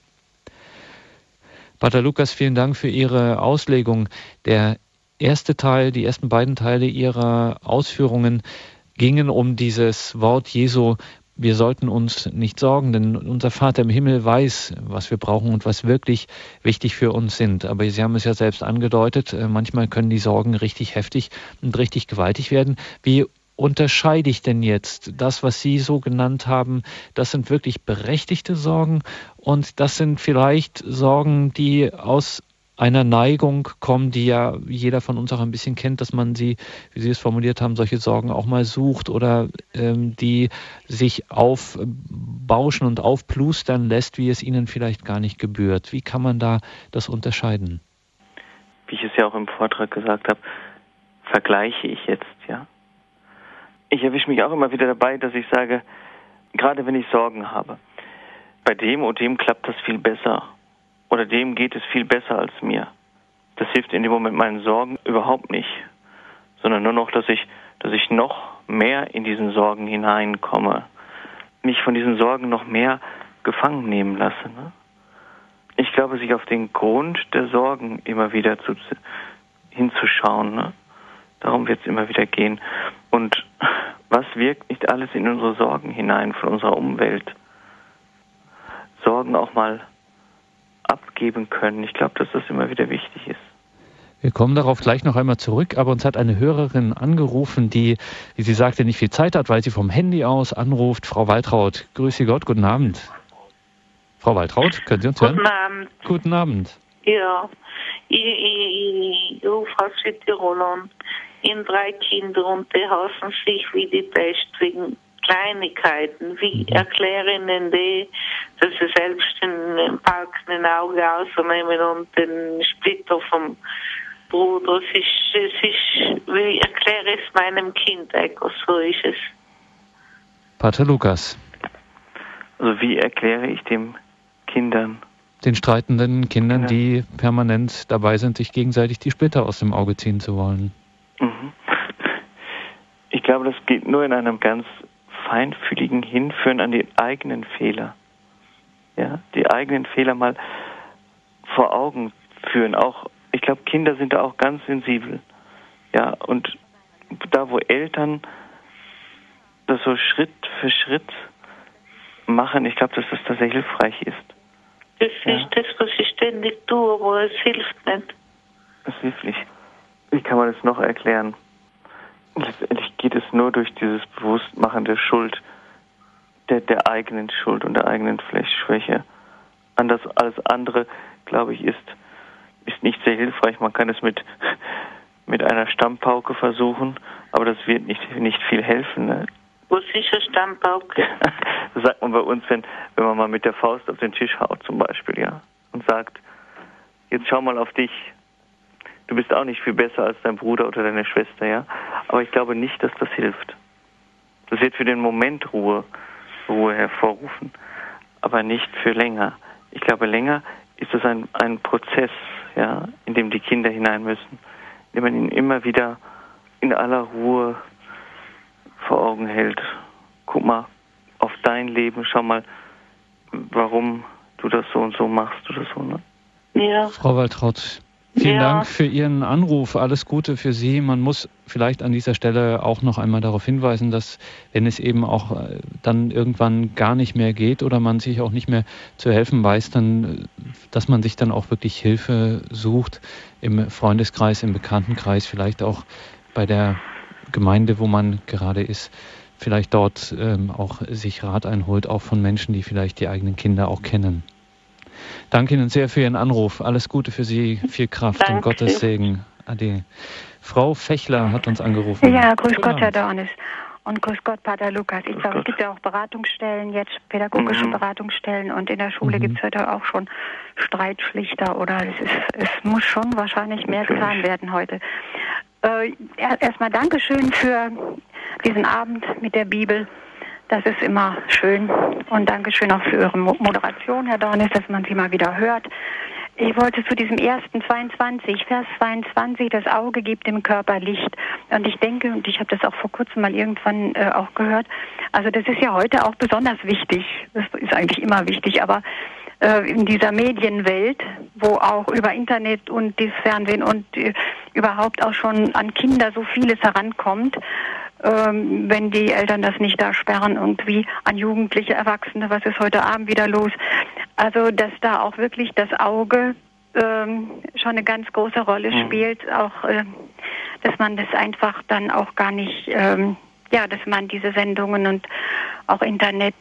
Pater Lukas, vielen Dank für Ihre Auslegung. Der erste Teil, die ersten beiden Teile Ihrer Ausführungen gingen um dieses Wort Jesu. Wir sollten uns nicht sorgen, denn unser Vater im Himmel weiß, was wir brauchen und was wirklich wichtig für uns sind. Aber Sie haben es ja selbst angedeutet, äh, manchmal können die Sorgen richtig heftig und richtig gewaltig werden. Wie unterscheide ich denn jetzt das, was Sie so genannt haben? Das sind wirklich berechtigte Sorgen und das sind vielleicht Sorgen, die aus einer Neigung kommen, die ja jeder von uns auch ein bisschen kennt, dass man sie, wie Sie es formuliert haben, solche Sorgen auch mal sucht oder ähm, die sich aufbauschen und aufplustern lässt, wie es ihnen vielleicht gar nicht gebührt. Wie kann man da das unterscheiden? Wie ich es ja auch im Vortrag gesagt habe, vergleiche ich jetzt, ja ich erwische mich auch immer wieder dabei, dass ich sage, gerade wenn ich Sorgen habe, bei dem und dem klappt das viel besser oder dem geht es viel besser als mir. Das hilft in dem Moment meinen Sorgen überhaupt nicht, sondern nur noch, dass ich, dass ich noch mehr in diesen Sorgen hineinkomme, mich von diesen Sorgen noch mehr gefangen nehmen lasse. Ne? Ich glaube, sich auf den Grund der Sorgen immer wieder zu, hinzuschauen. Ne? Darum wird es immer wieder gehen. Und was wirkt nicht alles in unsere Sorgen hinein von unserer Umwelt? Sorgen auch mal abgeben können. Ich glaube, dass das immer wieder wichtig ist. Wir kommen darauf gleich noch einmal zurück, aber uns hat eine Hörerin angerufen, die, wie sie sagte, nicht viel Zeit hat, weil sie vom Handy aus anruft. Frau Waltraud, grüße Gott, guten Abend. Frau Waltraud, können Sie uns hören? Guten Abend. Guten Abend. Ja, ich, ich, ich rufe aus Südtirol an in drei Kinder und die hassen sich wie die Pest wegen Kleinigkeiten. Wie mhm. erkläre ihnen die, dass sie selbst den Park ein Auge ausnehmen und den Splitter vom Bruder. Es ist, es ist, wie erkläre ich es meinem Kind, Echo, so ist es. Pater Lukas. Also wie erkläre ich dem Kindern? Den streitenden Kindern, ja. die permanent dabei sind, sich gegenseitig die Splitter aus dem Auge ziehen zu wollen. Mhm. Ich glaube, das geht nur in einem ganz feinfühligen Hinführen an die eigenen Fehler. Ja, die eigenen Fehler mal vor Augen führen. Auch, ich glaube, Kinder sind da auch ganz sensibel. Ja, und da, wo Eltern das so Schritt für Schritt machen, ich glaube, dass das da sehr hilfreich ist. Das ja. ist das, was ich ständig tue, aber es hilft nicht. Es hilft nicht wie kann man es noch erklären? Letztendlich geht es nur durch dieses Bewusstmachen der Schuld, der, der eigenen Schuld und der eigenen Schwäche. Anders alles andere, glaube ich, ist, ist nicht sehr hilfreich. Man kann es mit, mit einer Stammpauke versuchen, aber das wird nicht, nicht viel helfen. Ne? Eine Stammpauke? das sagt man bei uns, wenn, wenn man mal mit der Faust auf den Tisch haut zum Beispiel, ja, und sagt, jetzt schau mal auf dich, du bist auch nicht viel besser als dein Bruder oder deine Schwester, ja. Aber ich glaube nicht, dass das hilft. Das wird für den Moment Ruhe, Ruhe hervorrufen, aber nicht für länger. Ich glaube, länger ist es ein, ein Prozess, ja, in dem die Kinder hinein müssen, in dem man ihnen immer wieder in aller Ruhe vor Augen hält. Guck mal auf dein Leben, schau mal, warum du das so und so machst oder so, ne? Ja. Frau Waltraud, Vielen ja. Dank für Ihren Anruf. Alles Gute für Sie. Man muss vielleicht an dieser Stelle auch noch einmal darauf hinweisen, dass wenn es eben auch äh, dann irgendwann gar nicht mehr geht oder man sich auch nicht mehr zu helfen weiß, dann, dass man sich dann auch wirklich Hilfe sucht im Freundeskreis, im Bekanntenkreis, vielleicht auch bei der Gemeinde, wo man gerade ist, vielleicht dort ähm, auch sich Rat einholt, auch von Menschen, die vielleicht die eigenen Kinder auch kennen. Danke Ihnen sehr für Ihren Anruf. Alles Gute für Sie, viel Kraft Danke. und Gottes Segen. Ade. Frau Fechler hat uns angerufen. Ja, grüß Guten Gott, Herr Dornis. Und grüß Gott, Pater Lukas. Ich glaube, es gibt ja auch Beratungsstellen, jetzt pädagogische mhm. Beratungsstellen und in der Schule mhm. gibt es heute auch schon Streitschlichter oder es, ist, es muss schon wahrscheinlich mehr getan werden heute. Äh, Erstmal Dankeschön für diesen Abend mit der Bibel. Das ist immer schön. Und Dankeschön auch für Ihre Moderation, Herr Dornis, dass man sie mal wieder hört. Ich wollte zu diesem ersten 22, Vers 22, das Auge gibt dem Körper Licht. Und ich denke, und ich habe das auch vor kurzem mal irgendwann äh, auch gehört, also das ist ja heute auch besonders wichtig. Das ist eigentlich immer wichtig, aber äh, in dieser Medienwelt, wo auch über Internet und das Fernsehen und äh, überhaupt auch schon an Kinder so vieles herankommt, ähm, wenn die Eltern das nicht da sperren, irgendwie an Jugendliche, Erwachsene, was ist heute Abend wieder los? Also, dass da auch wirklich das Auge ähm, schon eine ganz große Rolle mhm. spielt, auch, äh, dass man das einfach dann auch gar nicht, ähm, ja, dass man diese Sendungen und auch Internet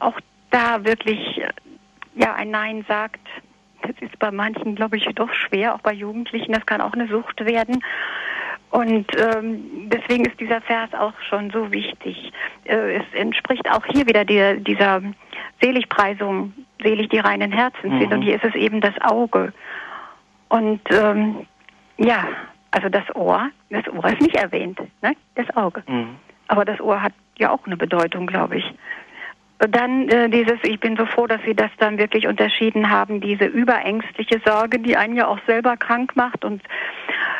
auch da wirklich, ja, ein Nein sagt. Das ist bei manchen, glaube ich, doch schwer, auch bei Jugendlichen. Das kann auch eine Sucht werden. Und ähm, deswegen ist dieser Vers auch schon so wichtig. Äh, es entspricht auch hier wieder die, dieser Seligpreisung, selig die reinen Herzen sind. Mhm. Und hier ist es eben das Auge. Und ähm, ja, also das Ohr, das Ohr ist nicht erwähnt, ne? das Auge. Mhm. Aber das Ohr hat ja auch eine Bedeutung, glaube ich. Dann äh, dieses, ich bin so froh, dass Sie das dann wirklich unterschieden haben, diese überängstliche Sorge, die einen ja auch selber krank macht und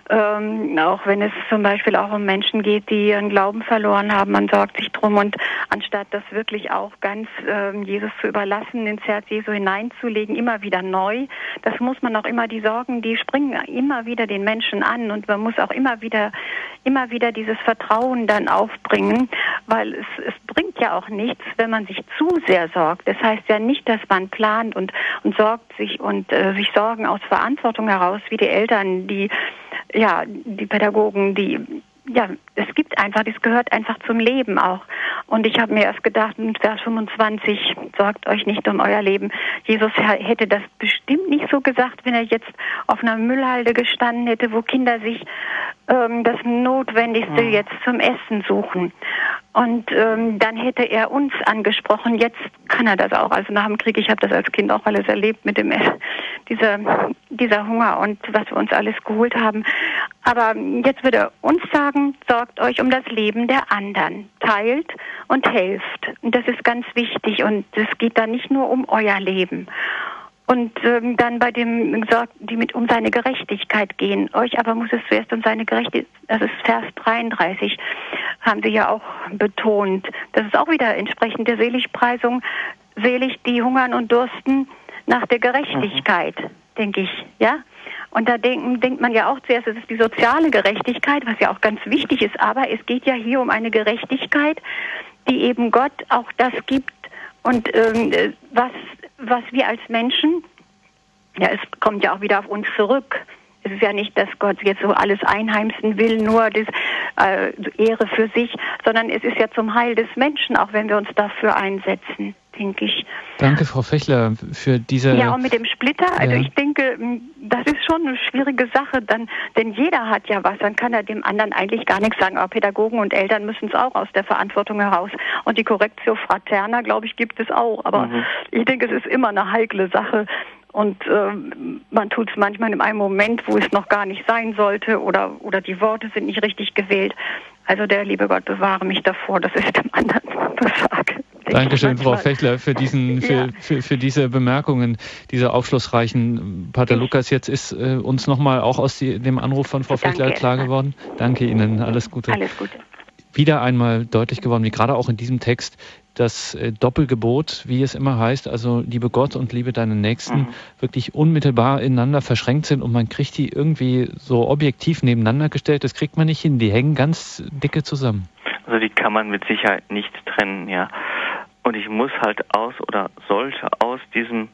ähm, auch wenn es zum Beispiel auch um Menschen geht, die ihren Glauben verloren haben, man sorgt sich drum und anstatt das wirklich auch ganz ähm, Jesus zu überlassen, ins Herz Jesu hineinzulegen, immer wieder neu, das muss man auch immer, die Sorgen, die springen immer wieder den Menschen an und man muss auch immer wieder, immer wieder dieses Vertrauen dann aufbringen, weil es, es bringt ja auch nichts, wenn man sich zu sehr sorgt. Das heißt ja nicht, dass man plant und, und sorgt sich und äh, sich Sorgen aus Verantwortung heraus, wie die Eltern, die ja, die Pädagogen, die ja, es gibt einfach, das gehört einfach zum Leben auch. Und ich habe mir erst gedacht, in Vers 25, sorgt euch nicht um euer Leben. Jesus hätte das bestimmt nicht so gesagt, wenn er jetzt auf einer Müllhalde gestanden hätte, wo Kinder sich ähm, das Notwendigste mhm. jetzt zum Essen suchen. Und ähm, dann hätte er uns angesprochen. Jetzt kann er das auch. Also nach dem Krieg, ich habe das als Kind auch alles erlebt mit dem dieser dieser Hunger und was wir uns alles geholt haben. Aber jetzt würde er uns sagen: Sorgt euch um das Leben der anderen, teilt und helft. Und das ist ganz wichtig. Und es geht da nicht nur um euer Leben und ähm, dann bei dem gesagt, die mit um seine Gerechtigkeit gehen. Euch aber muss es zuerst um seine Gerechtigkeit, das ist Vers 33, haben sie ja auch betont. Das ist auch wieder entsprechend der Seligpreisung. Selig die hungern und dursten nach der Gerechtigkeit, mhm. denke ich, ja. Und da denken, denkt man ja auch zuerst, es ist die soziale Gerechtigkeit, was ja auch ganz wichtig ist. Aber es geht ja hier um eine Gerechtigkeit, die eben Gott auch das gibt und ähm, was was wir als Menschen, ja, es kommt ja auch wieder auf uns zurück. Es ist ja nicht, dass Gott jetzt so alles einheimsen will, nur das, äh, Ehre für sich, sondern es ist ja zum Heil des Menschen, auch wenn wir uns dafür einsetzen denke ich. Danke, Frau Fechler, für diese. Ja, und mit dem Splitter, also ja. ich denke, das ist schon eine schwierige Sache, dann, denn jeder hat ja was, dann kann er dem anderen eigentlich gar nichts sagen. Aber Pädagogen und Eltern müssen es auch aus der Verantwortung heraus. Und die Correctio Fraterna, glaube ich, gibt es auch. Aber mhm. ich denke, es ist immer eine heikle Sache, und äh, man tut es manchmal in einem Moment, wo es noch gar nicht sein sollte oder, oder die Worte sind nicht richtig gewählt. Also der liebe Gott bewahre mich davor, dass ich dem anderen was sage. Dankeschön, Frau Fechler, für, diesen, für, ja. für, für, diese Bemerkungen, diese aufschlussreichen. Pater Lukas, jetzt ist äh, uns nochmal auch aus die, dem Anruf von Frau Danke. Fechler klar geworden. Danke Ihnen, alles Gute. Alles Gute. Wieder einmal deutlich geworden, wie gerade auch in diesem Text, das äh, Doppelgebot, wie es immer heißt, also liebe Gott und liebe deinen Nächsten, mhm. wirklich unmittelbar ineinander verschränkt sind und man kriegt die irgendwie so objektiv nebeneinander gestellt, das kriegt man nicht hin. Die hängen ganz dicke zusammen. Also die kann man mit Sicherheit nicht trennen, ja. Und ich muss halt aus oder sollte aus diesem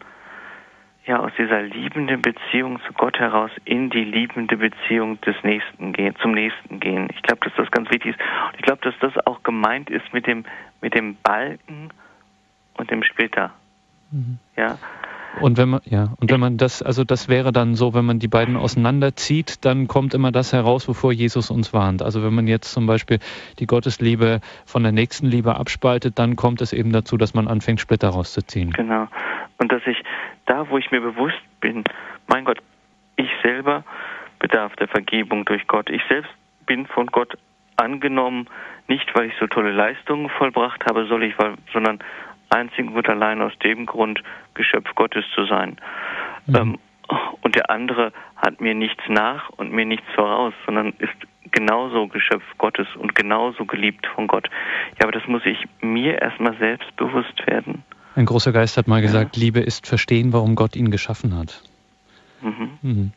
ja aus dieser liebenden Beziehung zu Gott heraus in die liebende Beziehung des Nächsten gehen, zum Nächsten gehen. Ich glaube, dass das ganz wichtig ist. Und ich glaube, dass das auch gemeint ist mit dem mit dem Balken und dem Splitter. Mhm. Ja, Und wenn man, ja, und wenn man das, also das wäre dann so, wenn man die beiden auseinanderzieht, dann kommt immer das heraus, wovor Jesus uns warnt. Also wenn man jetzt zum Beispiel die Gottesliebe von der Nächstenliebe abspaltet, dann kommt es eben dazu, dass man anfängt, Splitter rauszuziehen. Genau. Und dass ich da, wo ich mir bewusst bin, mein Gott, ich selber bedarf der Vergebung durch Gott. Ich selbst bin von Gott angenommen, nicht weil ich so tolle Leistungen vollbracht habe, soll ich, sondern einzig und allein aus dem Grund, Geschöpf Gottes zu sein. Mhm. Ähm, und der andere hat mir nichts nach und mir nichts voraus, sondern ist genauso Geschöpf Gottes und genauso geliebt von Gott. Ja, aber das muss ich mir erstmal selbst bewusst werden. Ein großer Geist hat mal gesagt, ja. Liebe ist verstehen, warum Gott ihn geschaffen hat. Mhm. Mhm.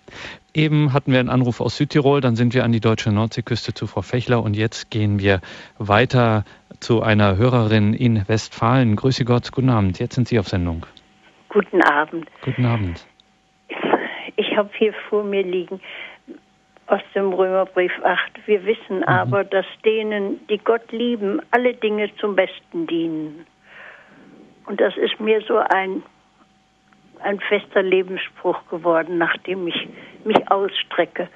Eben hatten wir einen Anruf aus Südtirol, dann sind wir an die deutsche Nordseeküste zu Frau Fechler und jetzt gehen wir weiter zu einer Hörerin in Westfalen. Grüße Gott, guten Abend. Jetzt sind Sie auf Sendung. Guten Abend. Guten Abend. Ich habe hier vor mir liegen aus dem Römerbrief 8. Wir wissen mhm. aber, dass denen, die Gott lieben, alle Dinge zum Besten dienen. Und das ist mir so ein ein fester Lebensspruch geworden, nachdem ich mich ausstrecke,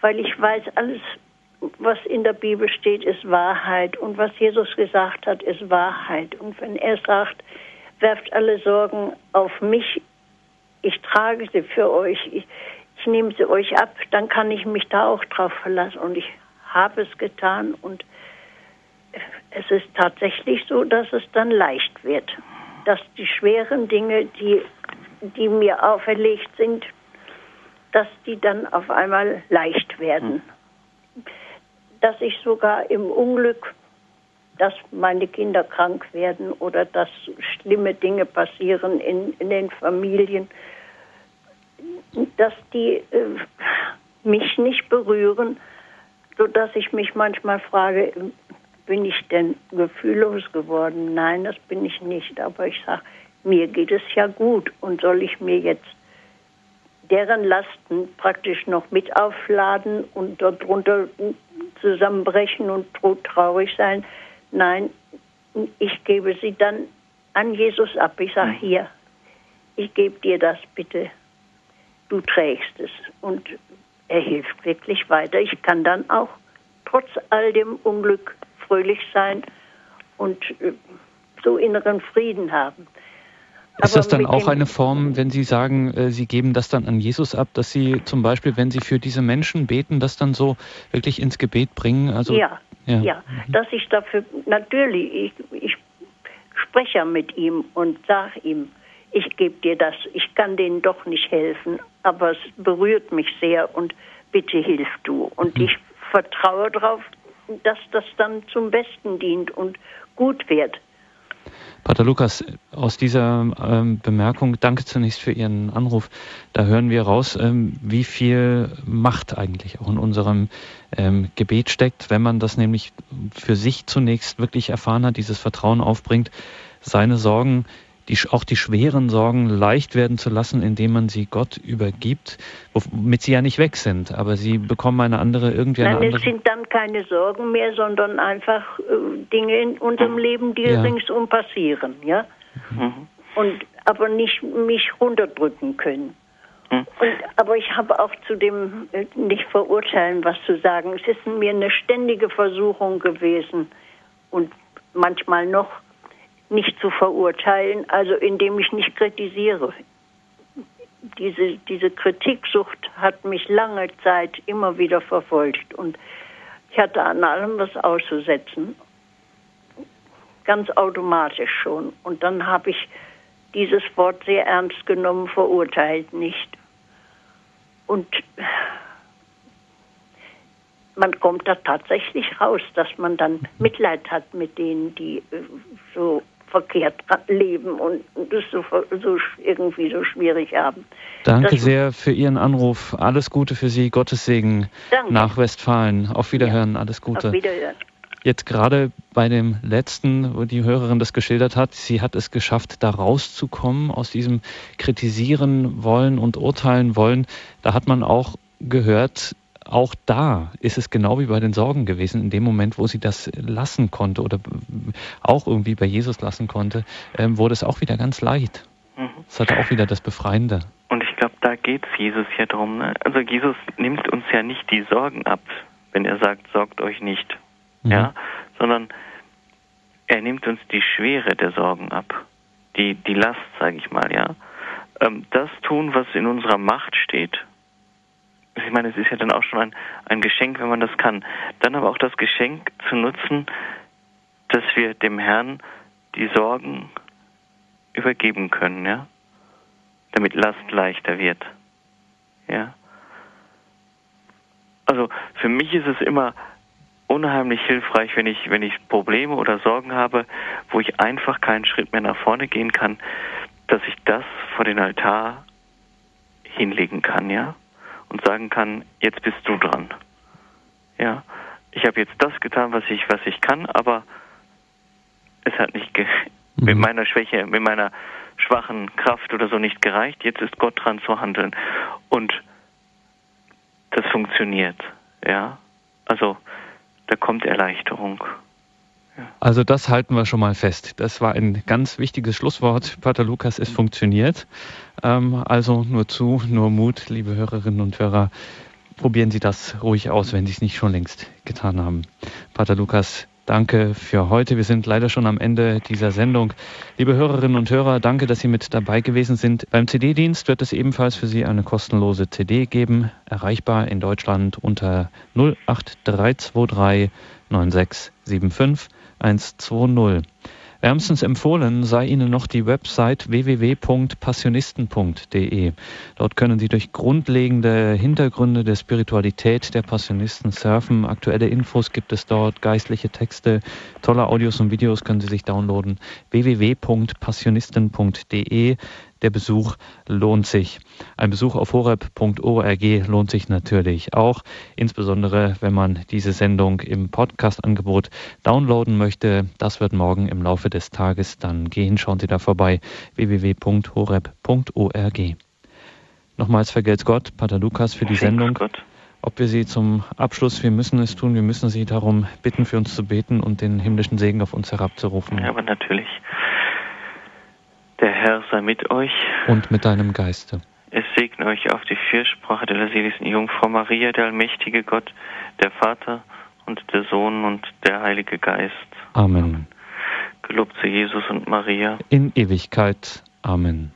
weil ich weiß, alles, was in der Bibel steht, ist Wahrheit und was Jesus gesagt hat, ist Wahrheit. Und wenn er sagt, werft alle Sorgen auf mich, ich trage sie für euch, ich, ich nehme sie euch ab, dann kann ich mich da auch drauf verlassen. Und ich habe es getan und es ist tatsächlich so, dass es dann leicht wird, dass die schweren Dinge, die die mir auferlegt sind, dass die dann auf einmal leicht werden. Dass ich sogar im Unglück, dass meine Kinder krank werden oder dass schlimme Dinge passieren in, in den Familien, dass die äh, mich nicht berühren, sodass ich mich manchmal frage, bin ich denn gefühllos geworden? Nein, das bin ich nicht. Aber ich sage, mir geht es ja gut und soll ich mir jetzt deren Lasten praktisch noch mit aufladen und darunter zusammenbrechen und traurig sein. Nein, ich gebe sie dann an Jesus ab. Ich sage, hm. hier, ich gebe dir das bitte. Du trägst es. Und er hilft wirklich weiter. Ich kann dann auch trotz all dem Unglück fröhlich sein und äh, so inneren Frieden haben. Ist das dann auch eine Form, wenn Sie sagen, äh, Sie geben das dann an Jesus ab, dass Sie zum Beispiel, wenn Sie für diese Menschen beten, das dann so wirklich ins Gebet bringen? Also, ja, ja, ja, mhm. dass ich dafür, natürlich, ich, ich spreche mit ihm und sage ihm, ich gebe dir das, ich kann denen doch nicht helfen, aber es berührt mich sehr und bitte hilf du. Und mhm. ich vertraue darauf, dass das dann zum Besten dient und gut wird. Pater Lukas, aus dieser ähm, Bemerkung, danke zunächst für Ihren Anruf. Da hören wir raus, ähm, wie viel Macht eigentlich auch in unserem ähm, Gebet steckt, wenn man das nämlich für sich zunächst wirklich erfahren hat, dieses Vertrauen aufbringt, seine Sorgen die, auch die schweren Sorgen leicht werden zu lassen, indem man sie Gott übergibt, womit sie ja nicht weg sind, aber sie bekommen eine andere, irgendwie eine Nein, andere... es sind dann keine Sorgen mehr, sondern einfach äh, Dinge in unserem Leben, die ja. ringsum passieren, ja? Mhm. Und aber nicht mich runterdrücken können. Mhm. Und, aber ich habe auch zu dem äh, nicht verurteilen, was zu sagen. Es ist mir eine ständige Versuchung gewesen und manchmal noch nicht zu verurteilen, also indem ich nicht kritisiere. Diese, diese Kritiksucht hat mich lange Zeit immer wieder verfolgt und ich hatte an allem was auszusetzen, ganz automatisch schon. Und dann habe ich dieses Wort sehr ernst genommen, verurteilt nicht. Und man kommt da tatsächlich raus, dass man dann Mitleid hat mit denen, die äh, so verkehrt leben und das so, so irgendwie so schwierig haben. Danke das sehr für Ihren Anruf. Alles Gute für Sie. Gottes Segen Danke. nach Westfalen. Auf Wiederhören. Ja. Alles Gute. Auf Wiederhören. Jetzt gerade bei dem letzten, wo die Hörerin das geschildert hat, sie hat es geschafft, da rauszukommen aus diesem Kritisieren wollen und urteilen wollen. Da hat man auch gehört, auch da ist es genau wie bei den Sorgen gewesen, in dem Moment, wo sie das lassen konnte oder auch irgendwie bei Jesus lassen konnte, ähm, wurde es auch wieder ganz leicht. Mhm. Das hat auch wieder das Befreiende. Und ich glaube, da geht es Jesus ja drum. Ne? Also Jesus nimmt uns ja nicht die Sorgen ab, wenn er sagt, sorgt euch nicht. Mhm. Ja, sondern er nimmt uns die Schwere der Sorgen ab. Die, die Last, sage ich mal, ja. Ähm, das tun, was in unserer Macht steht. Ich meine, es ist ja dann auch schon ein, ein Geschenk, wenn man das kann. Dann aber auch das Geschenk zu nutzen, dass wir dem Herrn die Sorgen übergeben können, ja, damit Last leichter wird, ja. Also für mich ist es immer unheimlich hilfreich, wenn ich, wenn ich Probleme oder Sorgen habe, wo ich einfach keinen Schritt mehr nach vorne gehen kann, dass ich das vor den Altar hinlegen kann, ja, und sagen kann, jetzt bist du dran, ja. Ich habe jetzt das getan, was ich, was ich kann, aber es hat nicht ge mhm. mit meiner Schwäche, mit meiner schwachen Kraft oder so nicht gereicht. Jetzt ist Gott dran zu handeln und das funktioniert, ja. Also da kommt Erleichterung. Also das halten wir schon mal fest. Das war ein ganz wichtiges Schlusswort. Pater Lukas, es funktioniert. Ähm, also nur zu, nur Mut, liebe Hörerinnen und Hörer. Probieren Sie das ruhig aus, wenn Sie es nicht schon längst getan haben. Pater Lukas, Danke für heute. Wir sind leider schon am Ende dieser Sendung. Liebe Hörerinnen und Hörer, danke, dass Sie mit dabei gewesen sind. Beim CD-Dienst wird es ebenfalls für Sie eine kostenlose CD geben, erreichbar in Deutschland unter 08323 9675 120. Wärmstens empfohlen sei Ihnen noch die Website www.passionisten.de. Dort können Sie durch grundlegende Hintergründe der Spiritualität der Passionisten surfen. Aktuelle Infos gibt es dort, geistliche Texte, tolle Audios und Videos können Sie sich downloaden. www.passionisten.de der Besuch lohnt sich. Ein Besuch auf horeb.org lohnt sich natürlich auch, insbesondere wenn man diese Sendung im Podcast-Angebot downloaden möchte. Das wird morgen im Laufe des Tages dann gehen. Schauen Sie da vorbei www.horeb.org. Nochmals vergelt's Gott, Pater Lukas, für die Sendung. Gott. Ob wir Sie zum Abschluss, wir müssen es tun, wir müssen Sie darum bitten, für uns zu beten und den himmlischen Segen auf uns herabzurufen. Ja, aber natürlich. Der Herr sei mit euch. Und mit deinem Geiste. Es segne euch auf die Fürsprache der seligsten Jungfrau Maria, der allmächtige Gott, der Vater und der Sohn und der Heilige Geist. Amen. Gelobt zu Jesus und Maria. In Ewigkeit. Amen.